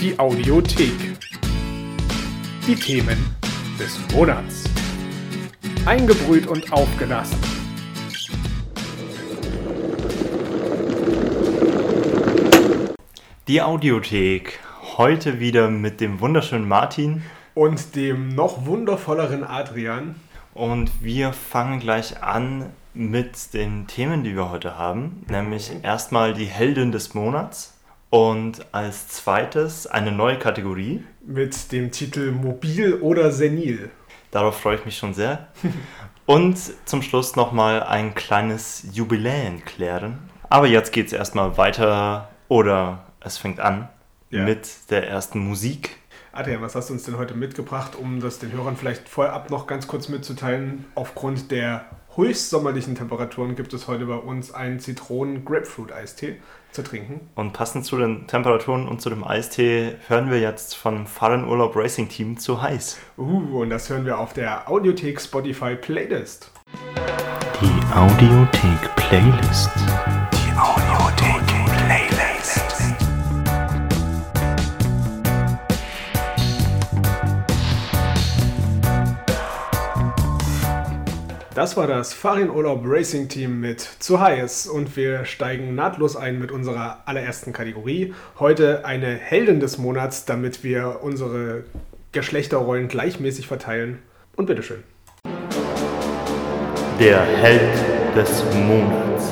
Die Audiothek. Die Themen des Monats. Eingebrüht und aufgelassen. Die Audiothek. Heute wieder mit dem wunderschönen Martin. Und dem noch wundervolleren Adrian. Und wir fangen gleich an mit den Themen, die wir heute haben. Nämlich erstmal die Heldin des Monats. Und als zweites eine neue Kategorie. Mit dem Titel Mobil oder Senil. Darauf freue ich mich schon sehr. Und zum Schluss nochmal ein kleines Jubiläen klären. Aber jetzt geht es erstmal weiter oder es fängt an ja. mit der ersten Musik. Adrian, was hast du uns denn heute mitgebracht, um das den Hörern vielleicht vorab noch ganz kurz mitzuteilen? Aufgrund der höchstsommerlichen Temperaturen gibt es heute bei uns einen Zitronen-Grapefruit-Eistee zu trinken. Und passend zu den Temperaturen und zu dem Eistee hören wir jetzt vom Fahrenurlaub Racing Team zu heiß. Uh, und das hören wir auf der Audiothek Spotify Playlist. Die Audiothek Playlist. Das war das Fahrradurlaub Racing Team mit zu heiß und wir steigen nahtlos ein mit unserer allerersten Kategorie. Heute eine Heldin des Monats, damit wir unsere Geschlechterrollen gleichmäßig verteilen. Und bitteschön. Der Held des Monats.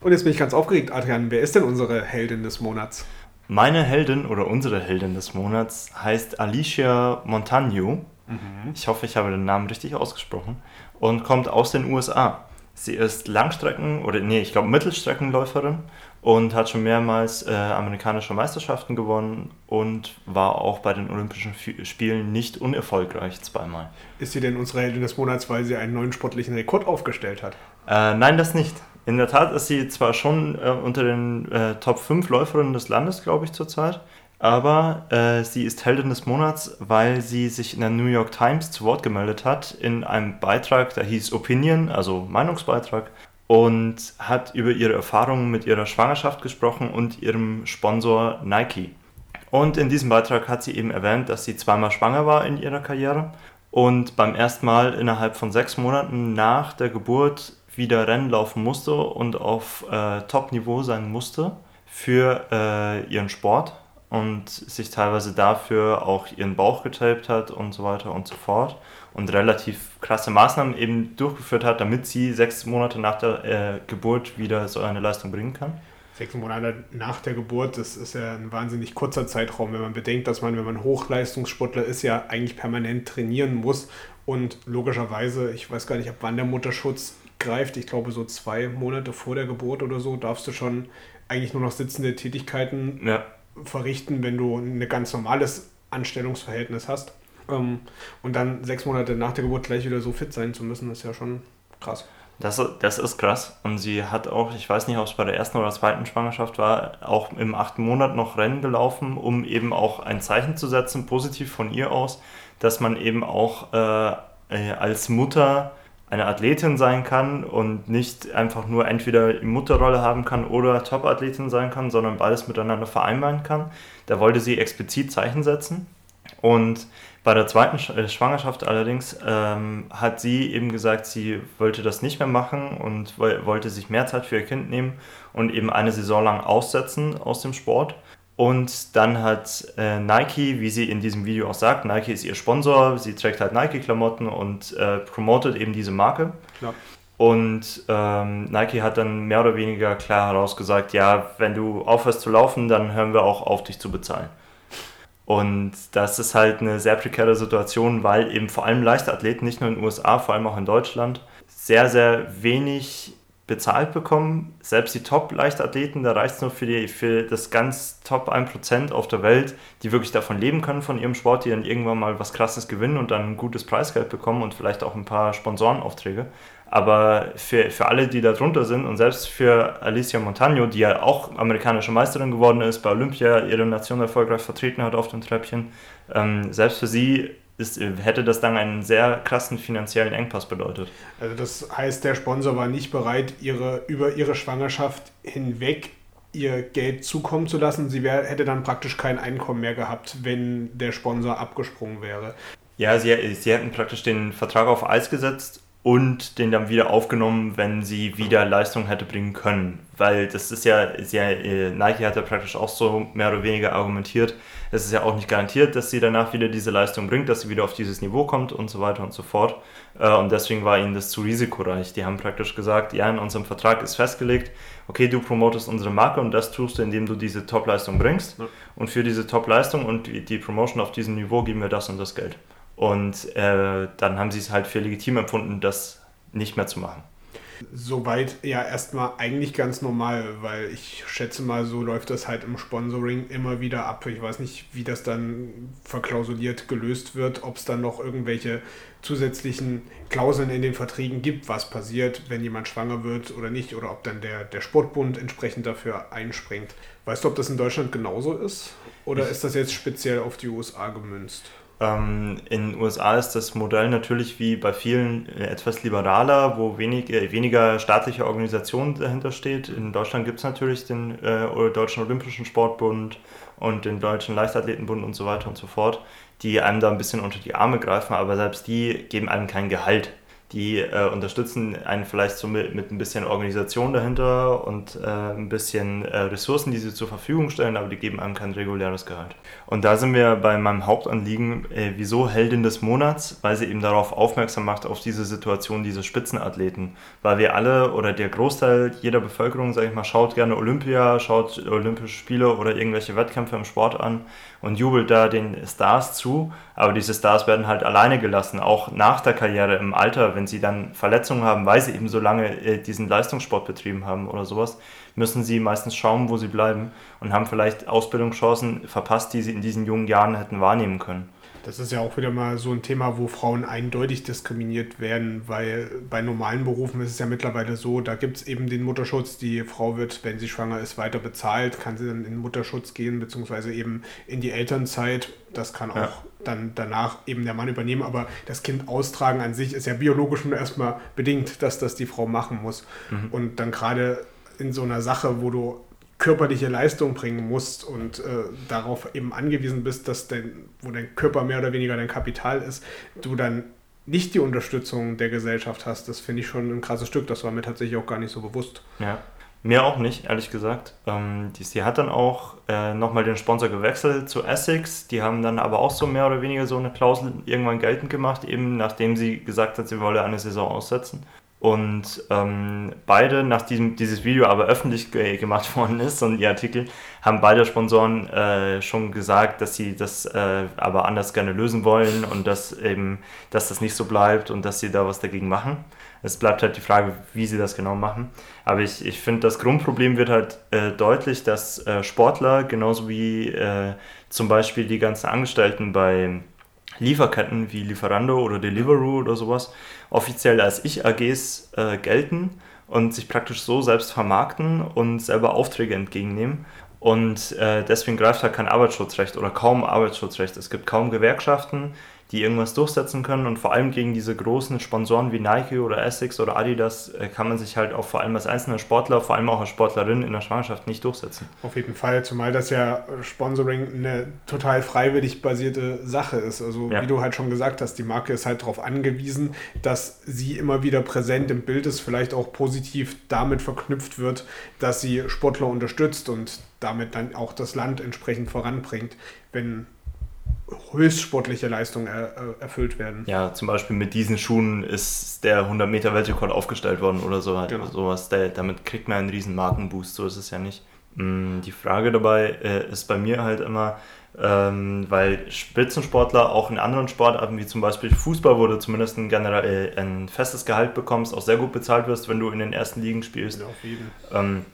Und jetzt bin ich ganz aufgeregt, Adrian. Wer ist denn unsere Heldin des Monats? Meine Heldin oder unsere Heldin des Monats heißt Alicia Montagno Mhm. Ich hoffe, ich habe den Namen richtig ausgesprochen. Und kommt aus den USA. Sie ist Langstrecken- oder nee, ich glaube Mittelstreckenläuferin und hat schon mehrmals äh, amerikanische Meisterschaften gewonnen und war auch bei den Olympischen Spielen nicht unerfolgreich zweimal. Ist sie denn unsere Heldin des Monats, weil sie einen neuen sportlichen Rekord aufgestellt hat? Äh, nein, das nicht. In der Tat ist sie zwar schon äh, unter den äh, Top 5 Läuferinnen des Landes, glaube ich, zurzeit, aber äh, sie ist Heldin des Monats, weil sie sich in der New York Times zu Wort gemeldet hat in einem Beitrag, der hieß Opinion, also Meinungsbeitrag, und hat über ihre Erfahrungen mit ihrer Schwangerschaft gesprochen und ihrem Sponsor Nike. Und in diesem Beitrag hat sie eben erwähnt, dass sie zweimal schwanger war in ihrer Karriere und beim ersten Mal innerhalb von sechs Monaten nach der Geburt wieder Rennen laufen musste und auf äh, Top-Niveau sein musste für äh, ihren Sport und sich teilweise dafür auch ihren Bauch getaped hat und so weiter und so fort und relativ krasse Maßnahmen eben durchgeführt hat, damit sie sechs Monate nach der äh, Geburt wieder so eine Leistung bringen kann. Sechs Monate nach der Geburt, das ist ja ein wahnsinnig kurzer Zeitraum, wenn man bedenkt, dass man, wenn man Hochleistungssportler ist, ja eigentlich permanent trainieren muss und logischerweise, ich weiß gar nicht, ab wann der Mutterschutz greift, ich glaube so zwei Monate vor der Geburt oder so, darfst du schon eigentlich nur noch sitzende Tätigkeiten ja verrichten, wenn du ein ganz normales Anstellungsverhältnis hast. Ähm, und dann sechs Monate nach der Geburt gleich wieder so fit sein zu müssen, ist ja schon krass. Das, das ist krass. Und sie hat auch, ich weiß nicht, ob es bei der ersten oder zweiten Schwangerschaft war, auch im achten Monat noch Rennen gelaufen, um eben auch ein Zeichen zu setzen, positiv von ihr aus, dass man eben auch äh, äh als Mutter eine Athletin sein kann und nicht einfach nur entweder Mutterrolle haben kann oder Top-Athletin sein kann, sondern beides miteinander vereinbaren kann. Da wollte sie explizit Zeichen setzen. Und bei der zweiten äh, Schwangerschaft allerdings ähm, hat sie eben gesagt, sie wollte das nicht mehr machen und wollte sich mehr Zeit für ihr Kind nehmen und eben eine Saison lang aussetzen aus dem Sport. Und dann hat äh, Nike, wie sie in diesem Video auch sagt, Nike ist ihr Sponsor, sie trägt halt Nike-Klamotten und äh, promotet eben diese Marke. Klar. Und ähm, Nike hat dann mehr oder weniger klar herausgesagt, ja, wenn du aufhörst zu laufen, dann hören wir auch auf, dich zu bezahlen. Und das ist halt eine sehr prekäre Situation, weil eben vor allem Leichtathleten, nicht nur in den USA, vor allem auch in Deutschland, sehr, sehr wenig bezahlt bekommen. Selbst die Top-Leichtathleten, da reicht es nur für, die, für das ganz Top 1% auf der Welt, die wirklich davon leben können von ihrem Sport, die dann irgendwann mal was Krasses gewinnen und dann ein gutes Preisgeld bekommen und vielleicht auch ein paar Sponsorenaufträge. Aber für, für alle, die da drunter sind und selbst für Alicia Montagno, die ja auch amerikanische Meisterin geworden ist, bei Olympia ihre Nation erfolgreich vertreten hat auf dem Treppchen, ähm, selbst für sie ist, hätte das dann einen sehr krassen finanziellen Engpass bedeutet. Also das heißt, der Sponsor war nicht bereit, ihre, über ihre Schwangerschaft hinweg ihr Geld zukommen zu lassen. Sie wär, hätte dann praktisch kein Einkommen mehr gehabt, wenn der Sponsor abgesprungen wäre. Ja, sie, sie hätten praktisch den Vertrag auf Eis gesetzt und den dann wieder aufgenommen, wenn sie wieder Leistung hätte bringen können. Weil das ist ja, sehr, äh, Nike hat ja praktisch auch so mehr oder weniger argumentiert, es ist ja auch nicht garantiert, dass sie danach wieder diese Leistung bringt, dass sie wieder auf dieses Niveau kommt und so weiter und so fort. Äh, und deswegen war ihnen das zu risikoreich. Die haben praktisch gesagt, ja, in unserem Vertrag ist festgelegt, okay, du promotest unsere Marke und das tust du, indem du diese Top-Leistung bringst. Ja. Und für diese Top-Leistung und die Promotion auf diesem Niveau geben wir das und das Geld. Und äh, dann haben sie es halt für legitim empfunden, das nicht mehr zu machen. Soweit ja erstmal eigentlich ganz normal, weil ich schätze mal, so läuft das halt im Sponsoring immer wieder ab. Ich weiß nicht, wie das dann verklausuliert gelöst wird, ob es dann noch irgendwelche zusätzlichen Klauseln in den Verträgen gibt, was passiert, wenn jemand schwanger wird oder nicht, oder ob dann der, der Sportbund entsprechend dafür einspringt. Weißt du, ob das in Deutschland genauso ist? Oder ist das jetzt speziell auf die USA gemünzt? Ähm, in den USA ist das Modell natürlich wie bei vielen äh, etwas liberaler, wo wenig, äh, weniger staatliche Organisation dahinter steht. In Deutschland gibt es natürlich den äh, Deutschen Olympischen Sportbund und den Deutschen Leichtathletenbund und so weiter und so fort, die einem da ein bisschen unter die Arme greifen, aber selbst die geben einem kein Gehalt die äh, unterstützen einen vielleicht so mit, mit ein bisschen Organisation dahinter und äh, ein bisschen äh, Ressourcen, die sie zur Verfügung stellen, aber die geben einem kein reguläres Gehalt. Und da sind wir bei meinem Hauptanliegen, äh, wieso Heldin des Monats, weil sie eben darauf aufmerksam macht, auf diese Situation dieser Spitzenathleten. Weil wir alle oder der Großteil jeder Bevölkerung, sage ich mal, schaut gerne Olympia, schaut Olympische Spiele oder irgendwelche Wettkämpfe im Sport an und jubelt da den Stars zu, aber diese Stars werden halt alleine gelassen, auch nach der Karriere im Alter, wenn sie dann Verletzungen haben, weil sie eben so lange äh, diesen Leistungssport betrieben haben oder sowas, müssen sie meistens schauen, wo sie bleiben und haben vielleicht Ausbildungschancen verpasst, die sie in diesen jungen Jahren hätten wahrnehmen können. Das ist ja auch wieder mal so ein Thema, wo Frauen eindeutig diskriminiert werden, weil bei normalen Berufen ist es ja mittlerweile so, da gibt es eben den Mutterschutz. Die Frau wird, wenn sie schwanger ist, weiter bezahlt, kann sie dann in den Mutterschutz gehen, beziehungsweise eben in die Elternzeit. Das kann auch ja. dann danach eben der Mann übernehmen, aber das Kind austragen an sich ist ja biologisch nur erstmal bedingt, dass das die Frau machen muss. Mhm. Und dann gerade in so einer Sache, wo du körperliche Leistung bringen musst und äh, darauf eben angewiesen bist, dass dein, wo dein Körper mehr oder weniger dein Kapital ist, du dann nicht die Unterstützung der Gesellschaft hast, das finde ich schon ein krasses Stück. Das war mir tatsächlich auch gar nicht so bewusst. Ja, mir auch nicht, ehrlich gesagt. Ähm, die, sie hat dann auch äh, nochmal den Sponsor gewechselt zu Essex. Die haben dann aber auch so mehr oder weniger so eine Klausel irgendwann geltend gemacht, eben nachdem sie gesagt hat, sie wolle eine Saison aussetzen. Und ähm, beide, nachdem dieses Video aber öffentlich gemacht worden ist und ihr Artikel, haben beide Sponsoren äh, schon gesagt, dass sie das äh, aber anders gerne lösen wollen und dass eben, dass das nicht so bleibt und dass sie da was dagegen machen. Es bleibt halt die Frage, wie sie das genau machen. Aber ich, ich finde, das Grundproblem wird halt äh, deutlich, dass äh, Sportler, genauso wie äh, zum Beispiel die ganzen Angestellten bei Lieferketten wie Lieferando oder Deliveroo oder sowas offiziell als Ich-AGs äh, gelten und sich praktisch so selbst vermarkten und selber Aufträge entgegennehmen. Und äh, deswegen greift halt kein Arbeitsschutzrecht oder kaum Arbeitsschutzrecht. Es gibt kaum Gewerkschaften, die irgendwas durchsetzen können. Und vor allem gegen diese großen Sponsoren wie Nike oder Essex oder Adidas äh, kann man sich halt auch vor allem als einzelner Sportler, vor allem auch als Sportlerin in der Schwangerschaft nicht durchsetzen. Auf jeden Fall, zumal das ja Sponsoring eine total freiwillig basierte Sache ist. Also ja. wie du halt schon gesagt hast, die Marke ist halt darauf angewiesen, dass sie immer wieder präsent im Bild ist, vielleicht auch positiv damit verknüpft wird, dass sie Sportler unterstützt und damit dann auch das Land entsprechend voranbringt. Wenn höchstsportliche Leistungen er, äh, erfüllt werden. Ja, zum Beispiel mit diesen Schuhen ist der 100 Meter Weltrekord aufgestellt worden oder so halt. Genau. sowas. Damit kriegt man einen riesen Markenboost, so ist es ja nicht. Mm, die Frage dabei äh, ist bei mir halt immer, ähm, weil Spitzensportler auch in anderen Sportarten wie zum Beispiel Fußball, wo du zumindest ein, generell, äh, ein festes Gehalt bekommst, auch sehr gut bezahlt wirst, wenn du in den ersten Ligen spielst. Ja, auf jeden. Ähm,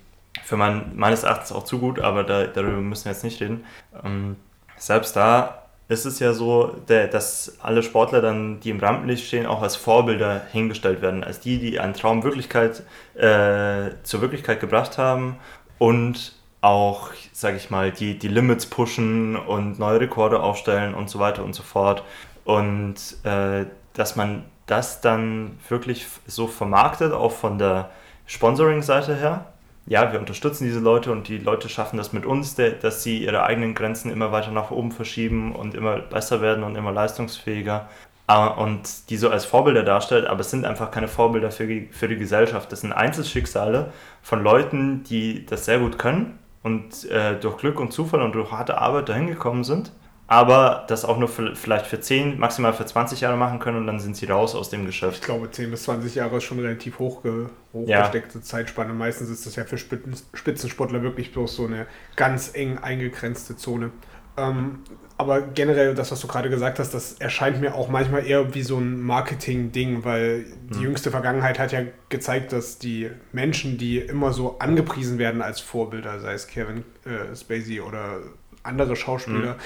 für mein, meines Erachtens auch zu gut, aber da, darüber müssen wir jetzt nicht reden. Ähm, selbst da ist es ja so, dass alle Sportler dann, die im Rampenlicht stehen, auch als Vorbilder hingestellt werden, als die, die einen Traum Wirklichkeit, äh, zur Wirklichkeit gebracht haben und auch, sage ich mal, die, die Limits pushen und neue Rekorde aufstellen und so weiter und so fort. Und äh, dass man das dann wirklich so vermarktet, auch von der Sponsoring-Seite her, ja, wir unterstützen diese Leute und die Leute schaffen das mit uns, dass sie ihre eigenen Grenzen immer weiter nach oben verschieben und immer besser werden und immer leistungsfähiger äh, und die so als Vorbilder darstellt, aber es sind einfach keine Vorbilder für die, für die Gesellschaft. Das sind Einzelschicksale von Leuten, die das sehr gut können und äh, durch Glück und Zufall und durch harte Arbeit dahin gekommen sind aber das auch nur für, vielleicht für 10, maximal für 20 Jahre machen können und dann sind sie raus aus dem Geschäft. Ich glaube, 10 bis 20 Jahre ist schon relativ hochge hochgesteckte ja. Zeitspanne. Meistens ist das ja für Spitzensportler wirklich bloß so eine ganz eng eingegrenzte Zone. Ähm, aber generell, das, was du gerade gesagt hast, das erscheint mir auch manchmal eher wie so ein Marketing-Ding, weil die hm. jüngste Vergangenheit hat ja gezeigt, dass die Menschen, die immer so angepriesen werden als Vorbilder, sei es Kevin äh, Spacey oder andere Schauspieler mhm.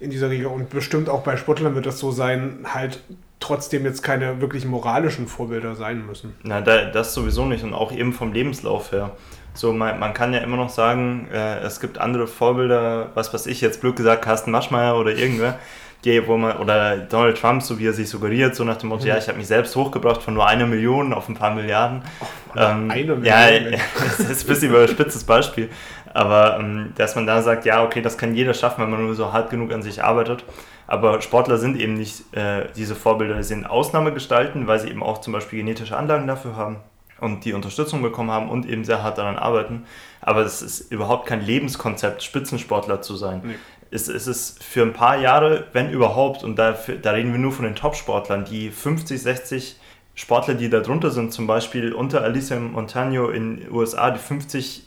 in dieser Riege und bestimmt auch bei Sportlern wird das so sein, halt trotzdem jetzt keine wirklich moralischen Vorbilder sein müssen. Na, das sowieso nicht und auch eben vom Lebenslauf her. So, man, man kann ja immer noch sagen, äh, es gibt andere Vorbilder, was weiß ich jetzt blöd gesagt, Carsten Maschmeyer oder irgendwer, die, wo man, oder Donald Trump, so wie er sich suggeriert, so nach dem Motto, mhm. ja, ich habe mich selbst hochgebracht von nur einer Million auf ein paar Milliarden. Oh, ähm, eine Million? Ja, das ist ein bisschen überspitztes Beispiel. Aber ähm, dass man da sagt, ja, okay, das kann jeder schaffen, wenn man nur so hart genug an sich arbeitet. Aber Sportler sind eben nicht äh, diese Vorbilder, sie sind Ausnahmegestalten, weil sie eben auch zum Beispiel genetische Anlagen dafür haben und die Unterstützung bekommen haben und eben sehr hart daran arbeiten. Aber es ist überhaupt kein Lebenskonzept, Spitzensportler zu sein. Nee. Es, es ist für ein paar Jahre, wenn überhaupt, und da, da reden wir nur von den Top-Sportlern, die 50, 60 Sportler, die da drunter sind, zum Beispiel unter Alicia Montano in den USA, die 50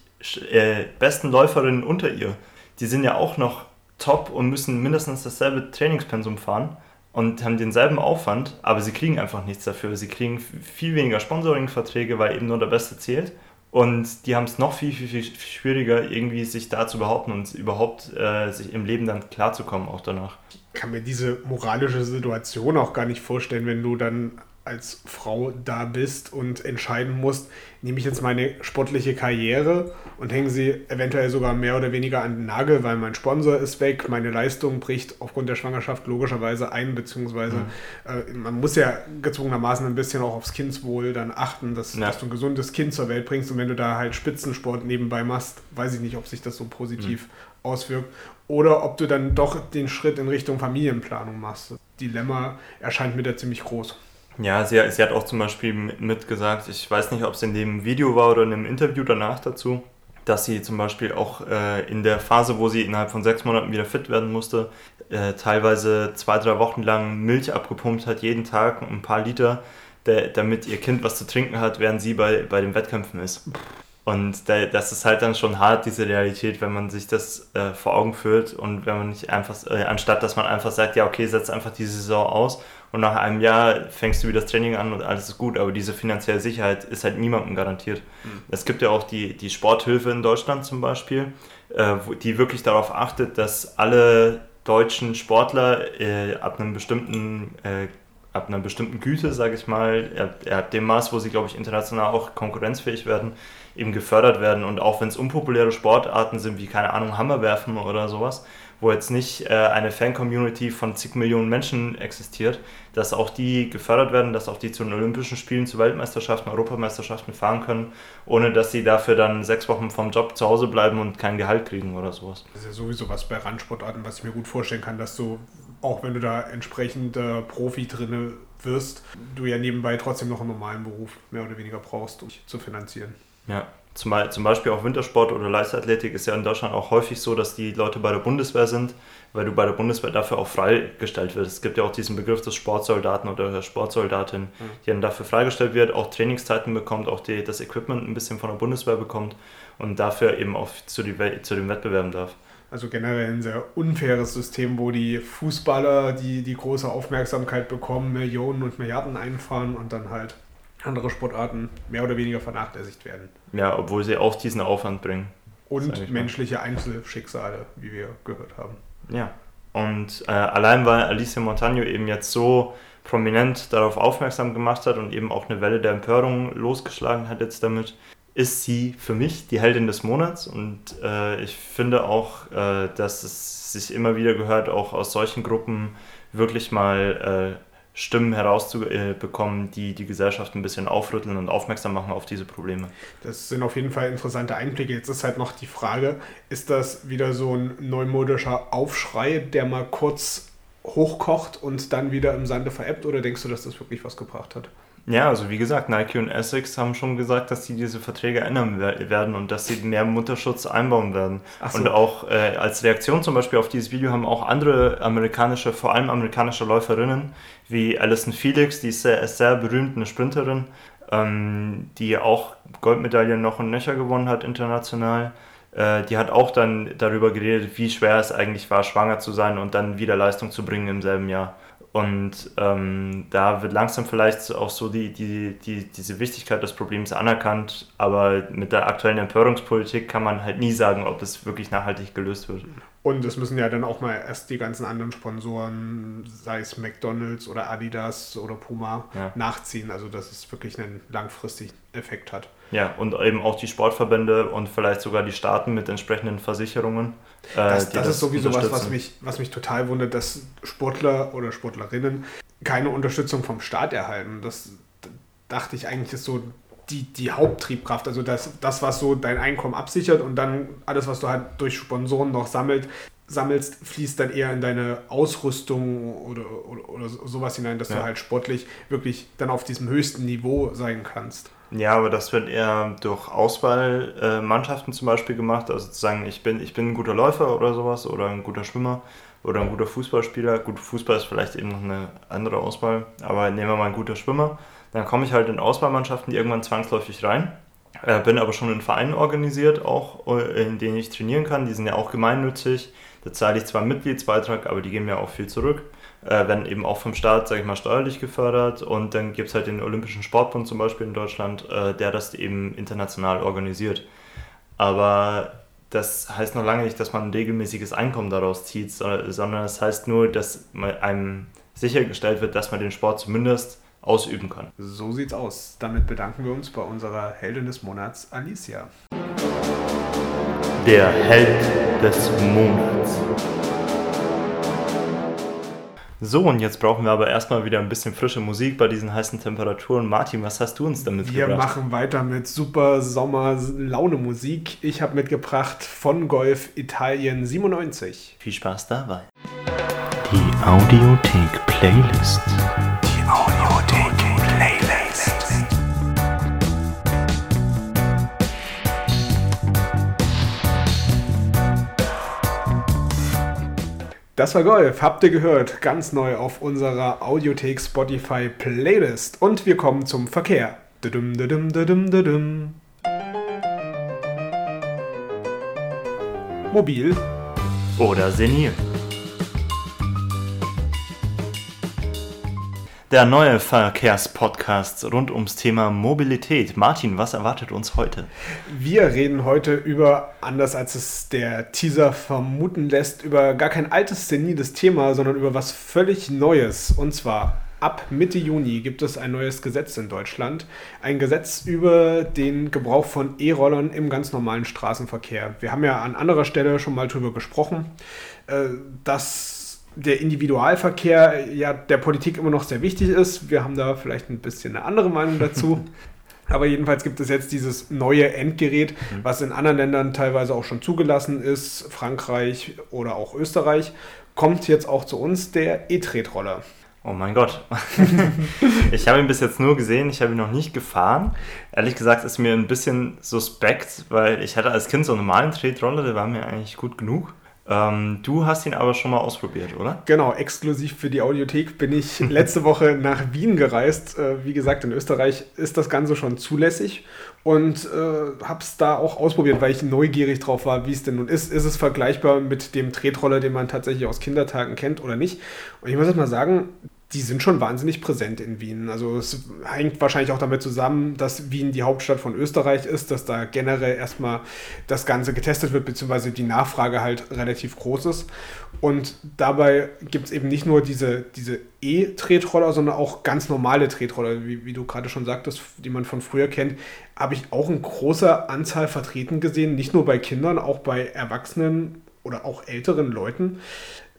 äh, besten Läuferinnen unter ihr, die sind ja auch noch top und müssen mindestens dasselbe Trainingspensum fahren und haben denselben Aufwand, aber sie kriegen einfach nichts dafür. Sie kriegen viel weniger Sponsoring-Verträge, weil eben nur der Beste zählt. Und die haben es noch viel, viel, viel schwieriger, irgendwie sich da zu behaupten und überhaupt äh, sich im Leben dann klarzukommen, auch danach. Ich kann mir diese moralische Situation auch gar nicht vorstellen, wenn du dann als Frau da bist und entscheiden musst, nehme ich jetzt meine sportliche Karriere und hänge sie eventuell sogar mehr oder weniger an den Nagel, weil mein Sponsor ist weg, meine Leistung bricht aufgrund der Schwangerschaft logischerweise ein, beziehungsweise mhm. äh, man muss ja gezwungenermaßen ein bisschen auch aufs Kindswohl dann achten, dass, ja. dass, du ein gesundes Kind zur Welt bringst und wenn du da halt Spitzensport nebenbei machst, weiß ich nicht, ob sich das so positiv mhm. auswirkt oder ob du dann doch den Schritt in Richtung Familienplanung machst. Das Dilemma erscheint mir da ziemlich groß. Ja, sie, sie hat auch zum Beispiel mitgesagt, ich weiß nicht, ob es in dem Video war oder in einem Interview danach dazu, dass sie zum Beispiel auch äh, in der Phase, wo sie innerhalb von sechs Monaten wieder fit werden musste, äh, teilweise zwei, drei Wochen lang Milch abgepumpt hat, jeden Tag ein paar Liter, der, damit ihr Kind was zu trinken hat, während sie bei, bei den Wettkämpfen ist. Und das ist halt dann schon hart, diese Realität, wenn man sich das äh, vor Augen führt und wenn man nicht einfach, äh, anstatt dass man einfach sagt, ja, okay, setz einfach die Saison aus und nach einem Jahr fängst du wieder das Training an und alles ist gut, aber diese finanzielle Sicherheit ist halt niemandem garantiert. Mhm. Es gibt ja auch die, die Sporthilfe in Deutschland zum Beispiel, äh, die wirklich darauf achtet, dass alle deutschen Sportler äh, ab einem bestimmten äh, ab einer bestimmten Güte, sage ich mal, ab dem Maß, wo sie, glaube ich, international auch konkurrenzfähig werden, eben gefördert werden. Und auch wenn es unpopuläre Sportarten sind, wie, keine Ahnung, Hammerwerfen oder sowas, wo jetzt nicht äh, eine Fan-Community von zig Millionen Menschen existiert, dass auch die gefördert werden, dass auch die zu den Olympischen Spielen, zu Weltmeisterschaften, Europameisterschaften fahren können, ohne dass sie dafür dann sechs Wochen vom Job zu Hause bleiben und kein Gehalt kriegen oder sowas. Das ist ja sowieso was bei Randsportarten, was ich mir gut vorstellen kann, dass du, auch wenn du da entsprechend äh, Profi drin wirst, du ja nebenbei trotzdem noch einen normalen Beruf mehr oder weniger brauchst, um dich zu finanzieren. Ja, zum, zum Beispiel auch Wintersport oder Leichtathletik ist ja in Deutschland auch häufig so, dass die Leute bei der Bundeswehr sind, weil du bei der Bundeswehr dafür auch freigestellt wirst. Es gibt ja auch diesen Begriff des Sportsoldaten oder der Sportsoldatin, mhm. die dann dafür freigestellt wird, auch Trainingszeiten bekommt, auch die, das Equipment ein bisschen von der Bundeswehr bekommt und dafür eben auch zu, die, zu den Wettbewerben darf. Also generell ein sehr unfaires System, wo die Fußballer die, die große Aufmerksamkeit bekommen, Millionen und Milliarden einfahren und dann halt andere Sportarten mehr oder weniger vernachlässigt werden. Ja, obwohl sie auch diesen Aufwand bringen. Und menschliche Einzelschicksale, wie wir gehört haben. Ja. Und äh, allein weil Alicia Montagno eben jetzt so prominent darauf aufmerksam gemacht hat und eben auch eine Welle der Empörung losgeschlagen hat jetzt damit, ist sie für mich die Heldin des Monats. Und äh, ich finde auch, äh, dass es sich immer wieder gehört, auch aus solchen Gruppen wirklich mal äh, Stimmen herauszubekommen, die die Gesellschaft ein bisschen aufrütteln und aufmerksam machen auf diese Probleme. Das sind auf jeden Fall interessante Einblicke. Jetzt ist halt noch die Frage, ist das wieder so ein neumodischer Aufschrei, der mal kurz hochkocht und dann wieder im Sande veräppt oder denkst du, dass das wirklich was gebracht hat? Ja, also wie gesagt, Nike und Essex haben schon gesagt, dass sie diese Verträge ändern werden und dass sie mehr Mutterschutz einbauen werden. So. Und auch äh, als Reaktion zum Beispiel auf dieses Video haben auch andere amerikanische, vor allem amerikanische Läuferinnen, wie Alison Felix, die ist sehr, ist sehr berühmt, eine Sprinterin, ähm, die auch Goldmedaillen noch und nöcher gewonnen hat international. Äh, die hat auch dann darüber geredet, wie schwer es eigentlich war, schwanger zu sein und dann wieder Leistung zu bringen im selben Jahr. Und ähm, da wird langsam vielleicht auch so die, die, die, diese Wichtigkeit des Problems anerkannt, aber mit der aktuellen Empörungspolitik kann man halt nie sagen, ob es wirklich nachhaltig gelöst wird. Und es müssen ja dann auch mal erst die ganzen anderen Sponsoren, sei es McDonalds oder Adidas oder Puma, ja. nachziehen. Also dass es wirklich einen langfristigen Effekt hat. Ja, und eben auch die Sportverbände und vielleicht sogar die Staaten mit entsprechenden Versicherungen. Äh, das, das ist sowieso was, was mich, was mich total wundert, dass Sportler oder Sportlerinnen keine Unterstützung vom Staat erhalten. Das dachte ich eigentlich ist so die, die Haupttriebkraft. Also das, das, was so dein Einkommen absichert und dann alles, was du halt durch Sponsoren noch sammelt, sammelst, fließt dann eher in deine Ausrüstung oder, oder, oder sowas hinein, dass ja. du halt sportlich wirklich dann auf diesem höchsten Niveau sein kannst. Ja, aber das wird eher durch Auswahlmannschaften zum Beispiel gemacht. Also zu sagen, ich bin, ich bin ein guter Läufer oder sowas oder ein guter Schwimmer oder ein guter Fußballspieler. Gut, Fußball ist vielleicht eben noch eine andere Auswahl, aber nehmen wir mal ein guter Schwimmer. Dann komme ich halt in Auswahlmannschaften irgendwann zwangsläufig rein. Äh, bin aber schon in Vereinen organisiert, auch äh, in denen ich trainieren kann. Die sind ja auch gemeinnützig. Da zahle ich zwar einen Mitgliedsbeitrag, aber die geben mir auch viel zurück äh, werden eben auch vom Staat, sage ich mal, steuerlich gefördert. Und dann gibt es halt den Olympischen Sportbund zum Beispiel in Deutschland, äh, der das eben international organisiert. Aber das heißt noch lange nicht, dass man ein regelmäßiges Einkommen daraus zieht, sondern es das heißt nur, dass einem sichergestellt wird, dass man den Sport zumindest ausüben kann. So sieht's aus. Damit bedanken wir uns bei unserer Heldin des Monats, Alicia. Der Held des Monats. So, und jetzt brauchen wir aber erstmal wieder ein bisschen frische Musik bei diesen heißen Temperaturen. Martin, was hast du uns damit wir gebracht? Wir machen weiter mit super Sommer-Laune-Musik. Ich habe mitgebracht von Golf Italien 97. Viel Spaß dabei. Die Audiothek Playlist. Das war Golf, habt ihr gehört, ganz neu auf unserer Audiothek Spotify Playlist. Und wir kommen zum Verkehr. Mobil oder senil. Der neue Verkehrspodcast rund ums Thema Mobilität. Martin, was erwartet uns heute? Wir reden heute über, anders als es der Teaser vermuten lässt, über gar kein altes, seniles Thema, sondern über was völlig Neues. Und zwar ab Mitte Juni gibt es ein neues Gesetz in Deutschland. Ein Gesetz über den Gebrauch von E-Rollern im ganz normalen Straßenverkehr. Wir haben ja an anderer Stelle schon mal drüber gesprochen, äh, dass der Individualverkehr ja der Politik immer noch sehr wichtig ist. Wir haben da vielleicht ein bisschen eine andere Meinung dazu. Aber jedenfalls gibt es jetzt dieses neue Endgerät, mhm. was in anderen Ländern teilweise auch schon zugelassen ist, Frankreich oder auch Österreich, kommt jetzt auch zu uns der E-Tretroller. Oh mein Gott. ich habe ihn bis jetzt nur gesehen, ich habe ihn noch nicht gefahren. Ehrlich gesagt ist mir ein bisschen suspekt, weil ich hatte als Kind so einen normalen Tretroller, der war mir eigentlich gut genug. Ähm, du hast ihn aber schon mal ausprobiert, oder? Genau, exklusiv für die Audiothek bin ich letzte Woche nach Wien gereist. Äh, wie gesagt, in Österreich ist das Ganze schon zulässig und äh, habe es da auch ausprobiert, weil ich neugierig drauf war, wie es denn nun ist. Ist es vergleichbar mit dem Tretroller, den man tatsächlich aus Kindertagen kennt oder nicht? Und ich muss jetzt mal sagen, die sind schon wahnsinnig präsent in Wien. Also es hängt wahrscheinlich auch damit zusammen, dass Wien die Hauptstadt von Österreich ist, dass da generell erstmal das Ganze getestet wird, beziehungsweise die Nachfrage halt relativ groß ist. Und dabei gibt es eben nicht nur diese, diese E-Tretroller, sondern auch ganz normale Tretroller, wie, wie du gerade schon sagtest, die man von früher kennt, habe ich auch in großer Anzahl vertreten gesehen, nicht nur bei Kindern, auch bei Erwachsenen oder auch älteren Leuten.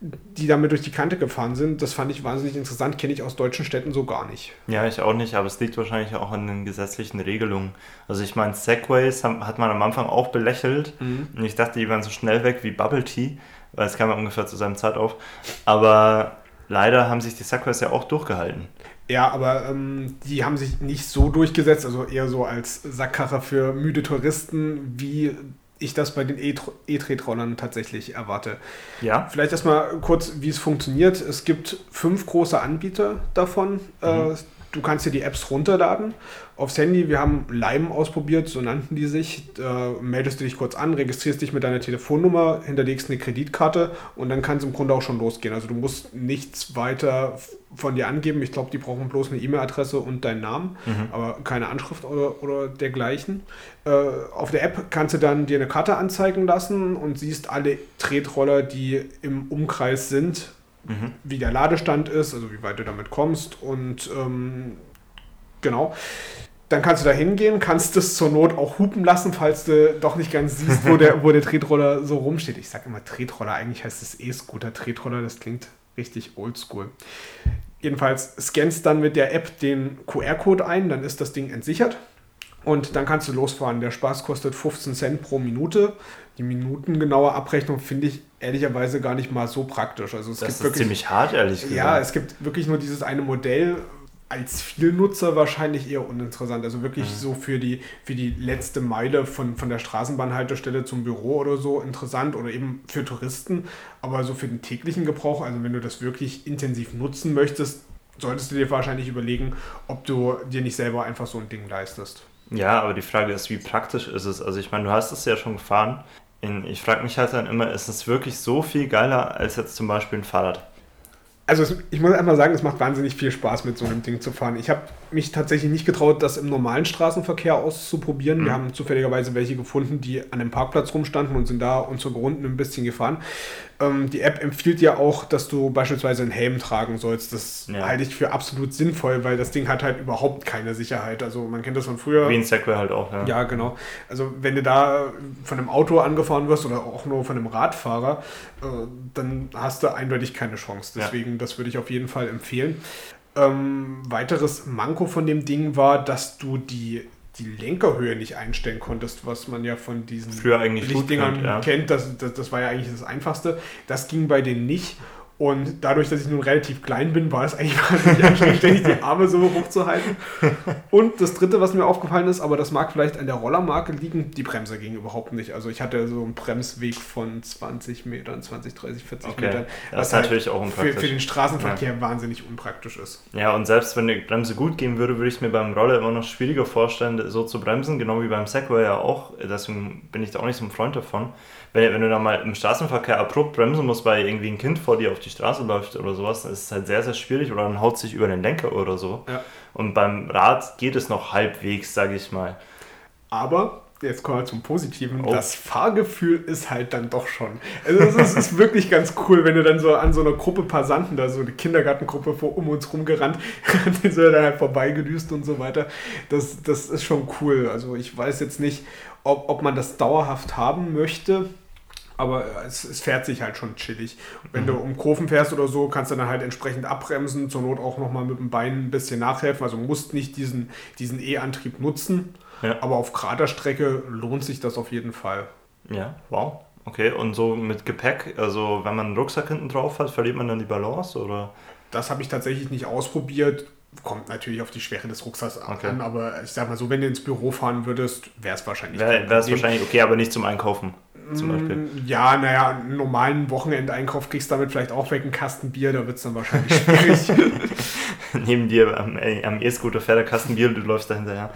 Die damit durch die Kante gefahren sind. Das fand ich wahnsinnig interessant, kenne ich aus deutschen Städten so gar nicht. Ja, ich auch nicht, aber es liegt wahrscheinlich auch an den gesetzlichen Regelungen. Also ich meine, Segways hat man am Anfang auch belächelt mhm. und ich dachte, die waren so schnell weg wie Bubble Tea, weil es kam ja ungefähr zu seinem Zeit auf. Aber leider haben sich die Segways ja auch durchgehalten. Ja, aber ähm, die haben sich nicht so durchgesetzt, also eher so als Sackkarre für müde Touristen, wie ich das bei den E-Tretrollern tatsächlich erwarte. Ja. Vielleicht erstmal kurz, wie es funktioniert. Es gibt fünf große Anbieter davon. Mhm. Du kannst dir die Apps runterladen aufs Handy. Wir haben Lime ausprobiert, so nannten die sich. Da meldest du dich kurz an, registrierst dich mit deiner Telefonnummer, hinterlegst eine Kreditkarte und dann kann es im Grunde auch schon losgehen. Also du musst nichts weiter von dir angeben. Ich glaube, die brauchen bloß eine E-Mail-Adresse und deinen Namen, mhm. aber keine Anschrift oder, oder dergleichen. Äh, auf der App kannst du dann dir eine Karte anzeigen lassen und siehst alle Tretroller, die im Umkreis sind, mhm. wie der Ladestand ist, also wie weit du damit kommst und ähm, genau. Dann kannst du da hingehen, kannst es zur Not auch hupen lassen, falls du doch nicht ganz siehst, wo der, wo der Tretroller so rumsteht. Ich sage immer Tretroller, eigentlich heißt es E-Scooter. Tretroller, das klingt richtig oldschool. Jedenfalls scannst dann mit der App den QR-Code ein, dann ist das Ding entsichert. Und dann kannst du losfahren. Der Spaß kostet 15 Cent pro Minute. Die minutengenaue Abrechnung finde ich ehrlicherweise gar nicht mal so praktisch. Also es das gibt ist wirklich, ziemlich hart, ehrlich gesagt. Ja, es gibt wirklich nur dieses eine Modell, als Vielnutzer wahrscheinlich eher uninteressant. Also wirklich mhm. so für die, für die letzte Meile von, von der Straßenbahnhaltestelle zum Büro oder so interessant oder eben für Touristen. Aber so für den täglichen Gebrauch, also wenn du das wirklich intensiv nutzen möchtest, solltest du dir wahrscheinlich überlegen, ob du dir nicht selber einfach so ein Ding leistest. Ja, aber die Frage ist, wie praktisch ist es? Also ich meine, du hast es ja schon gefahren. Ich frage mich halt dann immer, ist es wirklich so viel geiler als jetzt zum Beispiel ein Fahrrad? also ich muss einmal sagen, es macht wahnsinnig viel Spaß, mit so einem Ding zu fahren. Ich habe mich tatsächlich nicht getraut, das im normalen Straßenverkehr auszuprobieren. Mhm. Wir haben zufälligerweise welche gefunden, die an dem Parkplatz rumstanden und sind da unsere Runden ein bisschen gefahren. Ähm, die App empfiehlt ja auch, dass du beispielsweise einen Helm tragen sollst. Das ja. halte ich für absolut sinnvoll, weil das Ding hat halt überhaupt keine Sicherheit. Also man kennt das von früher. Wie ein Segway halt auch, ja. Ja, genau. Also wenn du da von einem Auto angefahren wirst oder auch nur von einem Radfahrer, äh, dann hast du eindeutig keine Chance. Deswegen, ja. das würde ich auf jeden Fall empfehlen. Ähm, weiteres Manko von dem Ding war, dass du die, die Lenkerhöhe nicht einstellen konntest, was man ja von diesen Früher eigentlich Lichtdingern ja. kennt. Das, das, das war ja eigentlich das Einfachste. Das ging bei denen nicht. Und dadurch, dass ich nun relativ klein bin, war es eigentlich wahnsinnig anstrengend, ständig die Arme so hochzuhalten. Und das dritte, was mir aufgefallen ist, aber das mag vielleicht an der Rollermarke liegen, die Bremse ging überhaupt nicht. Also ich hatte so einen Bremsweg von 20 Metern, 20, 30, 40 okay. Metern. Das ist halt natürlich auch unpraktisch. Für, für den Straßenverkehr ja. wahnsinnig unpraktisch ist. Ja, und selbst wenn die Bremse gut gehen würde, würde ich mir beim Roller immer noch schwieriger vorstellen, so zu bremsen, genau wie beim Segway ja auch. Deswegen bin ich da auch nicht so ein Freund davon wenn, wenn du da mal im Straßenverkehr abrupt bremsen musst, weil irgendwie ein Kind vor dir auf die Straße läuft oder sowas, dann ist es halt sehr, sehr schwierig oder dann haut sich über den Lenker oder so. Ja. Und beim Rad geht es noch halbwegs, sage ich mal. Aber jetzt kommen wir zum Positiven. Oh. Das Fahrgefühl ist halt dann doch schon. Also es ist, ist, wirklich ganz cool, wenn du dann so an so einer Gruppe Passanten, da so eine Kindergartengruppe vor um uns rumgerannt, die sind dann halt vorbeigedüst und so weiter. Das, das ist schon cool. Also ich weiß jetzt nicht, ob, ob man das dauerhaft haben möchte. Aber es, es fährt sich halt schon chillig. Wenn mhm. du um Kurven fährst oder so, kannst du dann halt entsprechend abbremsen, zur Not auch nochmal mit dem Bein ein bisschen nachhelfen. Also musst nicht diesen, diesen E-Antrieb nutzen. Ja. Aber auf gerader Strecke lohnt sich das auf jeden Fall. Ja, wow. Okay, und so mit Gepäck, also wenn man einen Rucksack hinten drauf hat, verliert man dann die Balance oder? Das habe ich tatsächlich nicht ausprobiert kommt natürlich auf die Schwere des Rucksacks okay. an, aber ich sag mal so, wenn du ins Büro fahren würdest, wäre es wahrscheinlich. Wäre es wahrscheinlich okay, aber nicht zum Einkaufen. Zum Beispiel. Mm, ja, naja, einen normalen Wochenendeinkauf kriegst du damit vielleicht auch weg, einen Kasten Bier, da wird es dann wahrscheinlich schwierig. Neben dir am, am E-Scooter fährt der Kasten Bier und du läufst dahinter, ja.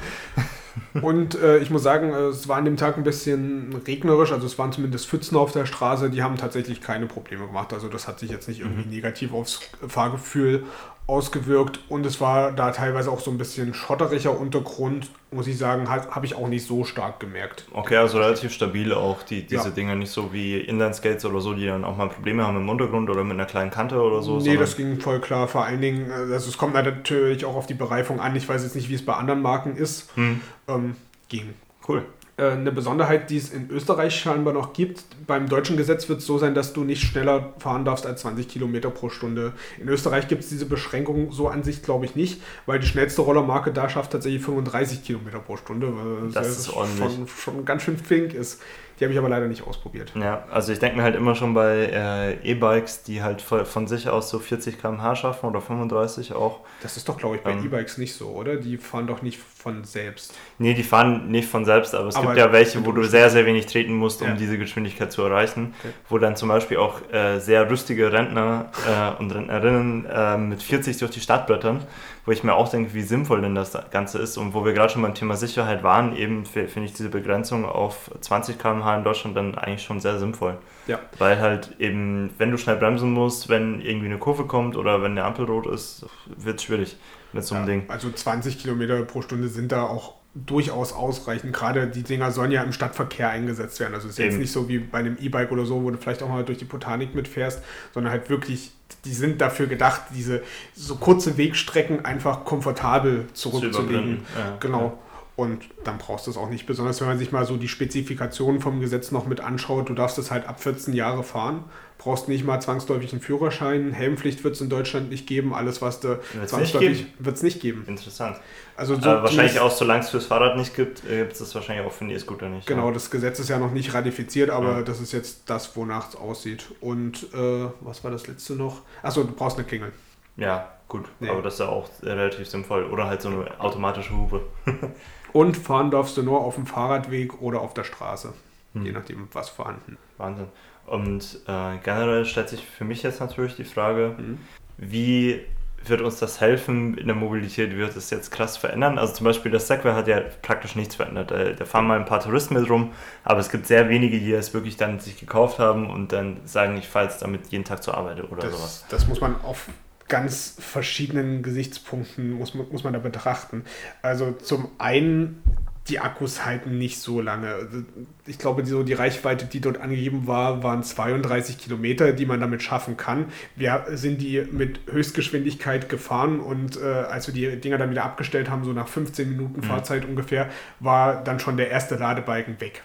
Und äh, ich muss sagen, es war an dem Tag ein bisschen regnerisch, also es waren zumindest Pfützen auf der Straße, die haben tatsächlich keine Probleme gemacht. Also das hat sich jetzt nicht irgendwie mhm. negativ aufs Fahrgefühl ausgewirkt und es war da teilweise auch so ein bisschen schotteriger Untergrund, muss ich sagen, habe ich auch nicht so stark gemerkt. Okay, also relativ stabil auch die, diese ja. Dinge, nicht so wie Inlineskates oder so, die dann auch mal Probleme haben im Untergrund oder mit einer kleinen Kante oder so. Nee, das ging voll klar. Vor allen Dingen, äh, also es kommt natürlich auch auf die Bereifung an. Ich weiß jetzt nicht, wie es bei anderen Marken ist. Hm. Ähm, ging. Cool. Äh, eine Besonderheit, die es in Österreich scheinbar noch gibt. Beim deutschen Gesetz wird es so sein, dass du nicht schneller fahren darfst als 20 Kilometer pro Stunde. In Österreich gibt es diese Beschränkung so an sich, glaube ich, nicht, weil die schnellste Rollermarke da schafft tatsächlich 35 Kilometer pro Stunde. Das ist. Schon, schon ganz schön flink ist. Die habe ich aber leider nicht ausprobiert. Ja, also ich denke mir halt immer schon bei äh, E-Bikes, die halt von sich aus so 40 km/h schaffen oder 35 auch. Das ist doch, glaube ich, bei ähm, E-Bikes nicht so, oder? Die fahren doch nicht von selbst. Nee, die fahren nicht von selbst, aber es aber gibt ja welche, wo du sehr, sehr wenig treten musst, um ja. diese Geschwindigkeit zu erreichen. Okay. Wo dann zum Beispiel auch äh, sehr rüstige Rentner äh, und Rentnerinnen äh, mit 40 durch die Stadt brettern wo ich mir auch denke, wie sinnvoll denn das Ganze ist und wo wir gerade schon beim Thema Sicherheit waren, eben finde ich diese Begrenzung auf 20 km/h in Deutschland dann eigentlich schon sehr sinnvoll. Ja. Weil halt eben, wenn du schnell bremsen musst, wenn irgendwie eine Kurve kommt oder wenn der Ampel rot ist, wird es schwierig mit so einem ja, Ding. Also 20 Kilometer pro Stunde sind da auch durchaus ausreichend. Gerade die Dinger sollen ja im Stadtverkehr eingesetzt werden. Also es ist Eben. jetzt nicht so wie bei einem E-Bike oder so, wo du vielleicht auch mal durch die Botanik mitfährst, sondern halt wirklich, die sind dafür gedacht, diese so kurze Wegstrecken einfach komfortabel zurückzulegen. Ja, genau. Ja. Und dann brauchst du es auch nicht, besonders wenn man sich mal so die Spezifikationen vom Gesetz noch mit anschaut. Du darfst es halt ab 14 Jahre fahren, brauchst nicht mal zwangsläufig einen Führerschein. Helmpflicht wird es in Deutschland nicht geben. Alles, was du wird's zwangsläufig wird es nicht geben. Interessant. Also so äh, wahrscheinlich auch, solange es fürs Fahrrad nicht gibt, äh, gibt es das wahrscheinlich auch für den E-Scooter nicht. Genau, ja. das Gesetz ist ja noch nicht ratifiziert, aber ja. das ist jetzt das, wonach es aussieht. Und äh, was war das letzte noch? Achso, du brauchst eine Klingel. Ja, gut. Nee. Aber das ist ja auch relativ sinnvoll. Oder halt so eine automatische Hupe. Und fahren darfst du nur auf dem Fahrradweg oder auf der Straße. Hm. Je nachdem, was vorhanden. Wahnsinn. Und äh, generell stellt sich für mich jetzt natürlich die Frage, mhm. wie wird uns das helfen in der Mobilität? Wird es jetzt krass verändern? Also zum Beispiel das Segway hat ja praktisch nichts verändert. Da fahren mal ein paar Touristen mit rum, aber es gibt sehr wenige, die es wirklich dann sich gekauft haben und dann sagen, ich fahre jetzt damit jeden Tag zur Arbeit oder das, sowas. Das muss man auf ganz verschiedenen Gesichtspunkten muss man, muss man da betrachten. Also zum einen die Akkus halten nicht so lange. Ich glaube, die, so die Reichweite, die dort angegeben war, waren 32 Kilometer, die man damit schaffen kann. Wir sind die mit Höchstgeschwindigkeit gefahren und äh, als wir die Dinger dann wieder abgestellt haben, so nach 15 Minuten mhm. Fahrzeit ungefähr, war dann schon der erste Ladebalken weg.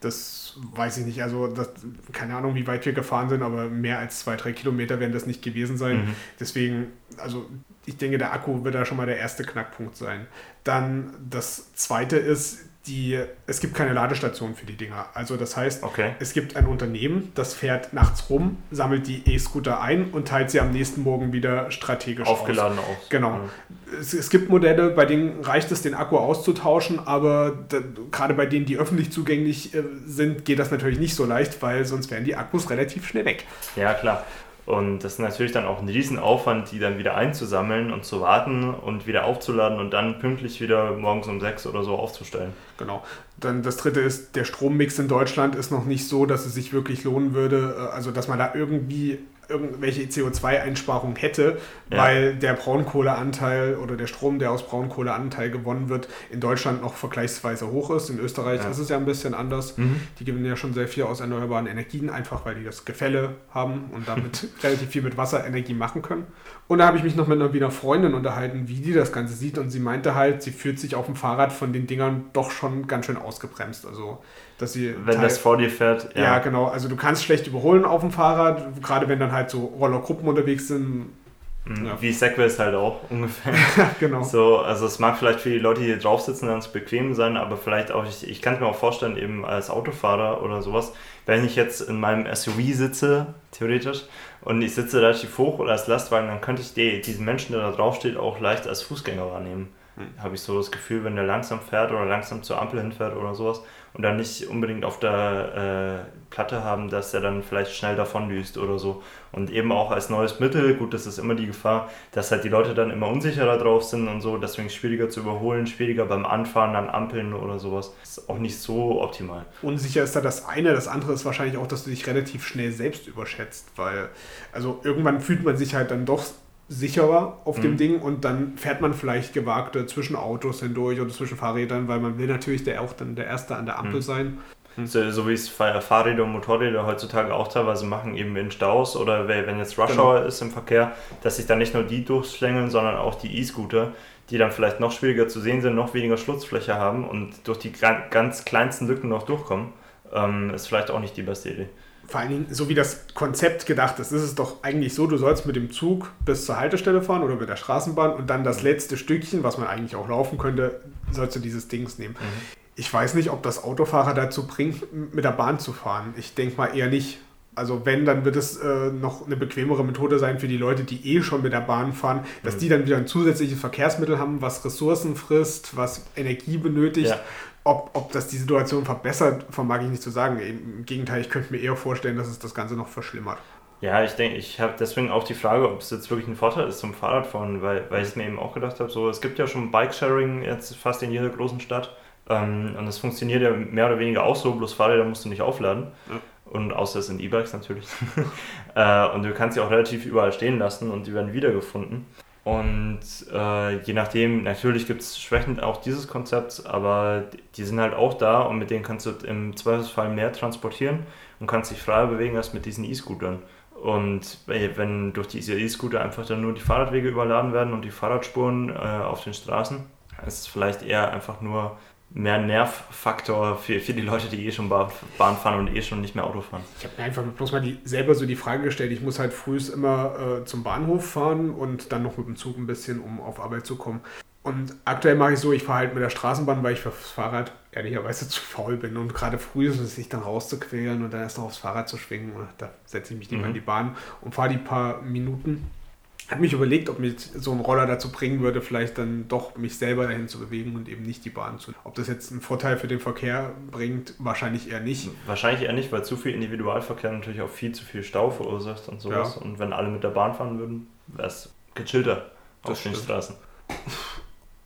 Das weiß ich nicht, also das, keine Ahnung, wie weit wir gefahren sind, aber mehr als zwei, drei Kilometer werden das nicht gewesen sein. Mhm. Deswegen, also ich denke, der Akku wird da schon mal der erste Knackpunkt sein. Dann das zweite ist, die, es gibt keine Ladestation für die Dinger. Also das heißt, okay. es gibt ein Unternehmen, das fährt nachts rum, sammelt die E-Scooter ein und teilt sie am nächsten Morgen wieder strategisch Aufgeladen aus. aus. Genau. Mhm. Es, es, gibt Modelle, bei denen reicht es, den Akku auszutauschen, aber da, gerade bei denen, die öffentlich zugänglich äh, sind, geht das natürlich nicht so leicht, weil sonst wären die Akkus relativ schnell weg. Ja, klar. Und das ist natürlich dann auch ein Riesenaufwand, die dann wieder einzusammeln und zu warten und wieder aufzuladen und dann pünktlich wieder morgens um sechs oder so aufzustellen. Genau. Dann das dritte ist, der Strommix in Deutschland ist noch nicht so, dass es sich wirklich lohnen würde, äh, also dass man da irgendwie irgendwelche CO2-Einsparung hätte, ja. weil der Braunkohleanteil oder der Strom, der aus Braunkohleanteil gewonnen wird, in Deutschland noch vergleichsweise hoch ist. In Österreich ja. ist es ja ein bisschen anders. Mhm. Die gewinnen ja schon sehr viel aus erneuerbaren Energien, einfach weil die das Gefälle haben und damit relativ viel mit Wasserenergie machen können. Und da habe ich mich noch mit einer Wiener Freundin unterhalten, wie die das Ganze sieht. Und sie meinte halt, sie fühlt sich auf dem Fahrrad von den Dingern doch schon ganz schön ausgebremst. Also dass sie. Wenn das vor dir fährt, ja. Ja, genau. Also du kannst schlecht überholen auf dem Fahrrad, gerade wenn dann halt so Rollergruppen unterwegs sind. Mhm. Ja. Wie Segways halt auch ungefähr. genau. So, also es mag vielleicht für die Leute, die hier drauf sitzen, ganz bequem sein, aber vielleicht auch, ich, ich kann es mir auch vorstellen, eben als Autofahrer oder sowas, wenn ich jetzt in meinem SUV sitze, theoretisch, und ich sitze relativ hoch oder als Lastwagen, dann könnte ich die, diesen Menschen, der da drauf steht, auch leicht als Fußgänger wahrnehmen. Mhm. Habe ich so das Gefühl, wenn der langsam fährt oder langsam zur Ampel hinfährt oder sowas, und dann nicht unbedingt auf der äh, Platte haben, dass er dann vielleicht schnell davondüst oder so. Und eben auch als neues Mittel, gut, das ist immer die Gefahr, dass halt die Leute dann immer unsicherer drauf sind und so, deswegen schwieriger zu überholen, schwieriger beim Anfahren an Ampeln oder sowas. Ist auch nicht so optimal. Unsicher ist da das eine, das andere ist wahrscheinlich auch, dass du dich relativ schnell selbst überschätzt, weil also irgendwann fühlt man sich halt dann doch sicherer auf mhm. dem Ding und dann fährt man vielleicht gewagte zwischen Autos hindurch oder zwischen Fahrrädern, weil man will natürlich der auch dann der Erste an der Ampel mhm. sein. Mhm. So, so, wie es Fahrräder und Motorräder heutzutage auch teilweise machen, eben in Staus oder wenn jetzt Rush genau. Hour ist im Verkehr, dass sich dann nicht nur die durchschlängeln, sondern auch die E-Scooter, die dann vielleicht noch schwieriger zu sehen sind, noch weniger Schlutzfläche haben und durch die ganz kleinsten Lücken noch durchkommen, ähm, ist vielleicht auch nicht die beste Idee. Vor allen Dingen, so wie das Konzept gedacht ist, ist es doch eigentlich so, du sollst mit dem Zug bis zur Haltestelle fahren oder mit der Straßenbahn und dann das letzte Stückchen, was man eigentlich auch laufen könnte, sollst du dieses Dings nehmen. Mhm. Ich weiß nicht, ob das Autofahrer dazu bringt, mit der Bahn zu fahren. Ich denke mal eher nicht. Also wenn, dann wird es äh, noch eine bequemere Methode sein für die Leute, die eh schon mit der Bahn fahren, dass mhm. die dann wieder ein zusätzliches Verkehrsmittel haben, was Ressourcen frisst, was Energie benötigt. Ja. Ob, ob das die Situation verbessert, vermag ich nicht zu sagen. Im Gegenteil, ich könnte mir eher vorstellen, dass es das Ganze noch verschlimmert. Ja, ich denke, ich habe deswegen auch die Frage, ob es jetzt wirklich ein Vorteil ist zum Fahrradfahren, weil, weil ich es mir eben auch gedacht habe, so es gibt ja schon Bikesharing jetzt fast in jeder großen Stadt ähm, und das funktioniert ja mehr oder weniger auch so, bloß Fahrräder musst du nicht aufladen. Ja. Und außer es sind E-Bikes natürlich. äh, und du kannst sie auch relativ überall stehen lassen und die werden wiedergefunden. Und äh, je nachdem, natürlich gibt es Schwächen auch dieses Konzepts, aber die sind halt auch da und mit denen kannst du im Zweifelsfall mehr transportieren und kannst dich freier bewegen als mit diesen E-Scootern. Und wenn durch diese E-Scooter einfach dann nur die Fahrradwege überladen werden und die Fahrradspuren äh, auf den Straßen, ist es vielleicht eher einfach nur mehr Nervfaktor für, für die Leute, die eh schon Bahn fahren und eh schon nicht mehr Auto fahren. Ich habe mir einfach bloß mal die, selber so die Frage gestellt, ich muss halt früh immer äh, zum Bahnhof fahren und dann noch mit dem Zug ein bisschen, um auf Arbeit zu kommen. Und aktuell mache ich so, ich fahre halt mit der Straßenbahn, weil ich fürs Fahrrad ehrlicherweise zu faul bin. Und gerade früh ist es sich dann rauszuquälen und dann erst noch aufs Fahrrad zu schwingen. Da setze ich mich lieber mhm. in die Bahn und fahre die paar Minuten habe mich überlegt, ob mich so ein Roller dazu bringen würde, vielleicht dann doch mich selber dahin zu bewegen und eben nicht die Bahn zu. Ob das jetzt einen Vorteil für den Verkehr bringt, wahrscheinlich eher nicht. Wahrscheinlich eher nicht, weil zu viel Individualverkehr natürlich auch viel zu viel Stau verursacht und sowas. Ja. Und wenn alle mit der Bahn fahren würden, wäre es gechillter das auf stimmt. den Straßen.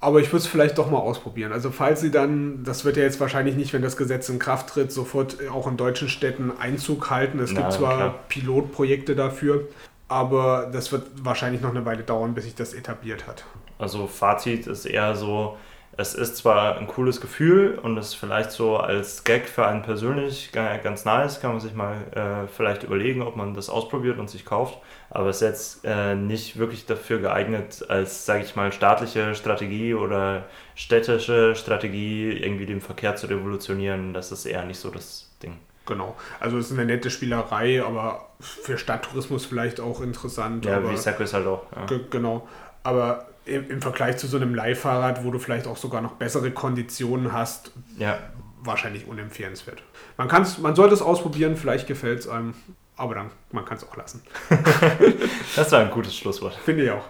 Aber ich würde es vielleicht doch mal ausprobieren. Also falls Sie dann, das wird ja jetzt wahrscheinlich nicht, wenn das Gesetz in Kraft tritt, sofort auch in deutschen Städten Einzug halten. Es gibt zwar klar. Pilotprojekte dafür, aber das wird wahrscheinlich noch eine Weile dauern, bis sich das etabliert hat. Also Fazit ist eher so, es ist zwar ein cooles Gefühl und es ist vielleicht so als Gag für einen persönlich ganz nice, kann man sich mal äh, vielleicht überlegen, ob man das ausprobiert und sich kauft, aber es ist jetzt äh, nicht wirklich dafür geeignet, als, sage ich mal, staatliche Strategie oder städtische Strategie irgendwie den Verkehr zu revolutionieren. Das ist eher nicht so das Ding. Genau. Also es ist eine nette Spielerei, aber für Stadttourismus vielleicht auch interessant. Ja, aber, wie Circus halt auch. Ja. Genau. Aber im, im, Vergleich zu so einem Leihfahrrad, wo du vielleicht auch sogar noch bessere Konditionen hast, ja. wahrscheinlich unempfehlenswert. Man, kann's, man sollte es ausprobieren, vielleicht gefällt es einem, aber dann, man kann es auch lassen. das war ein gutes Schlusswort. Finde ich auch.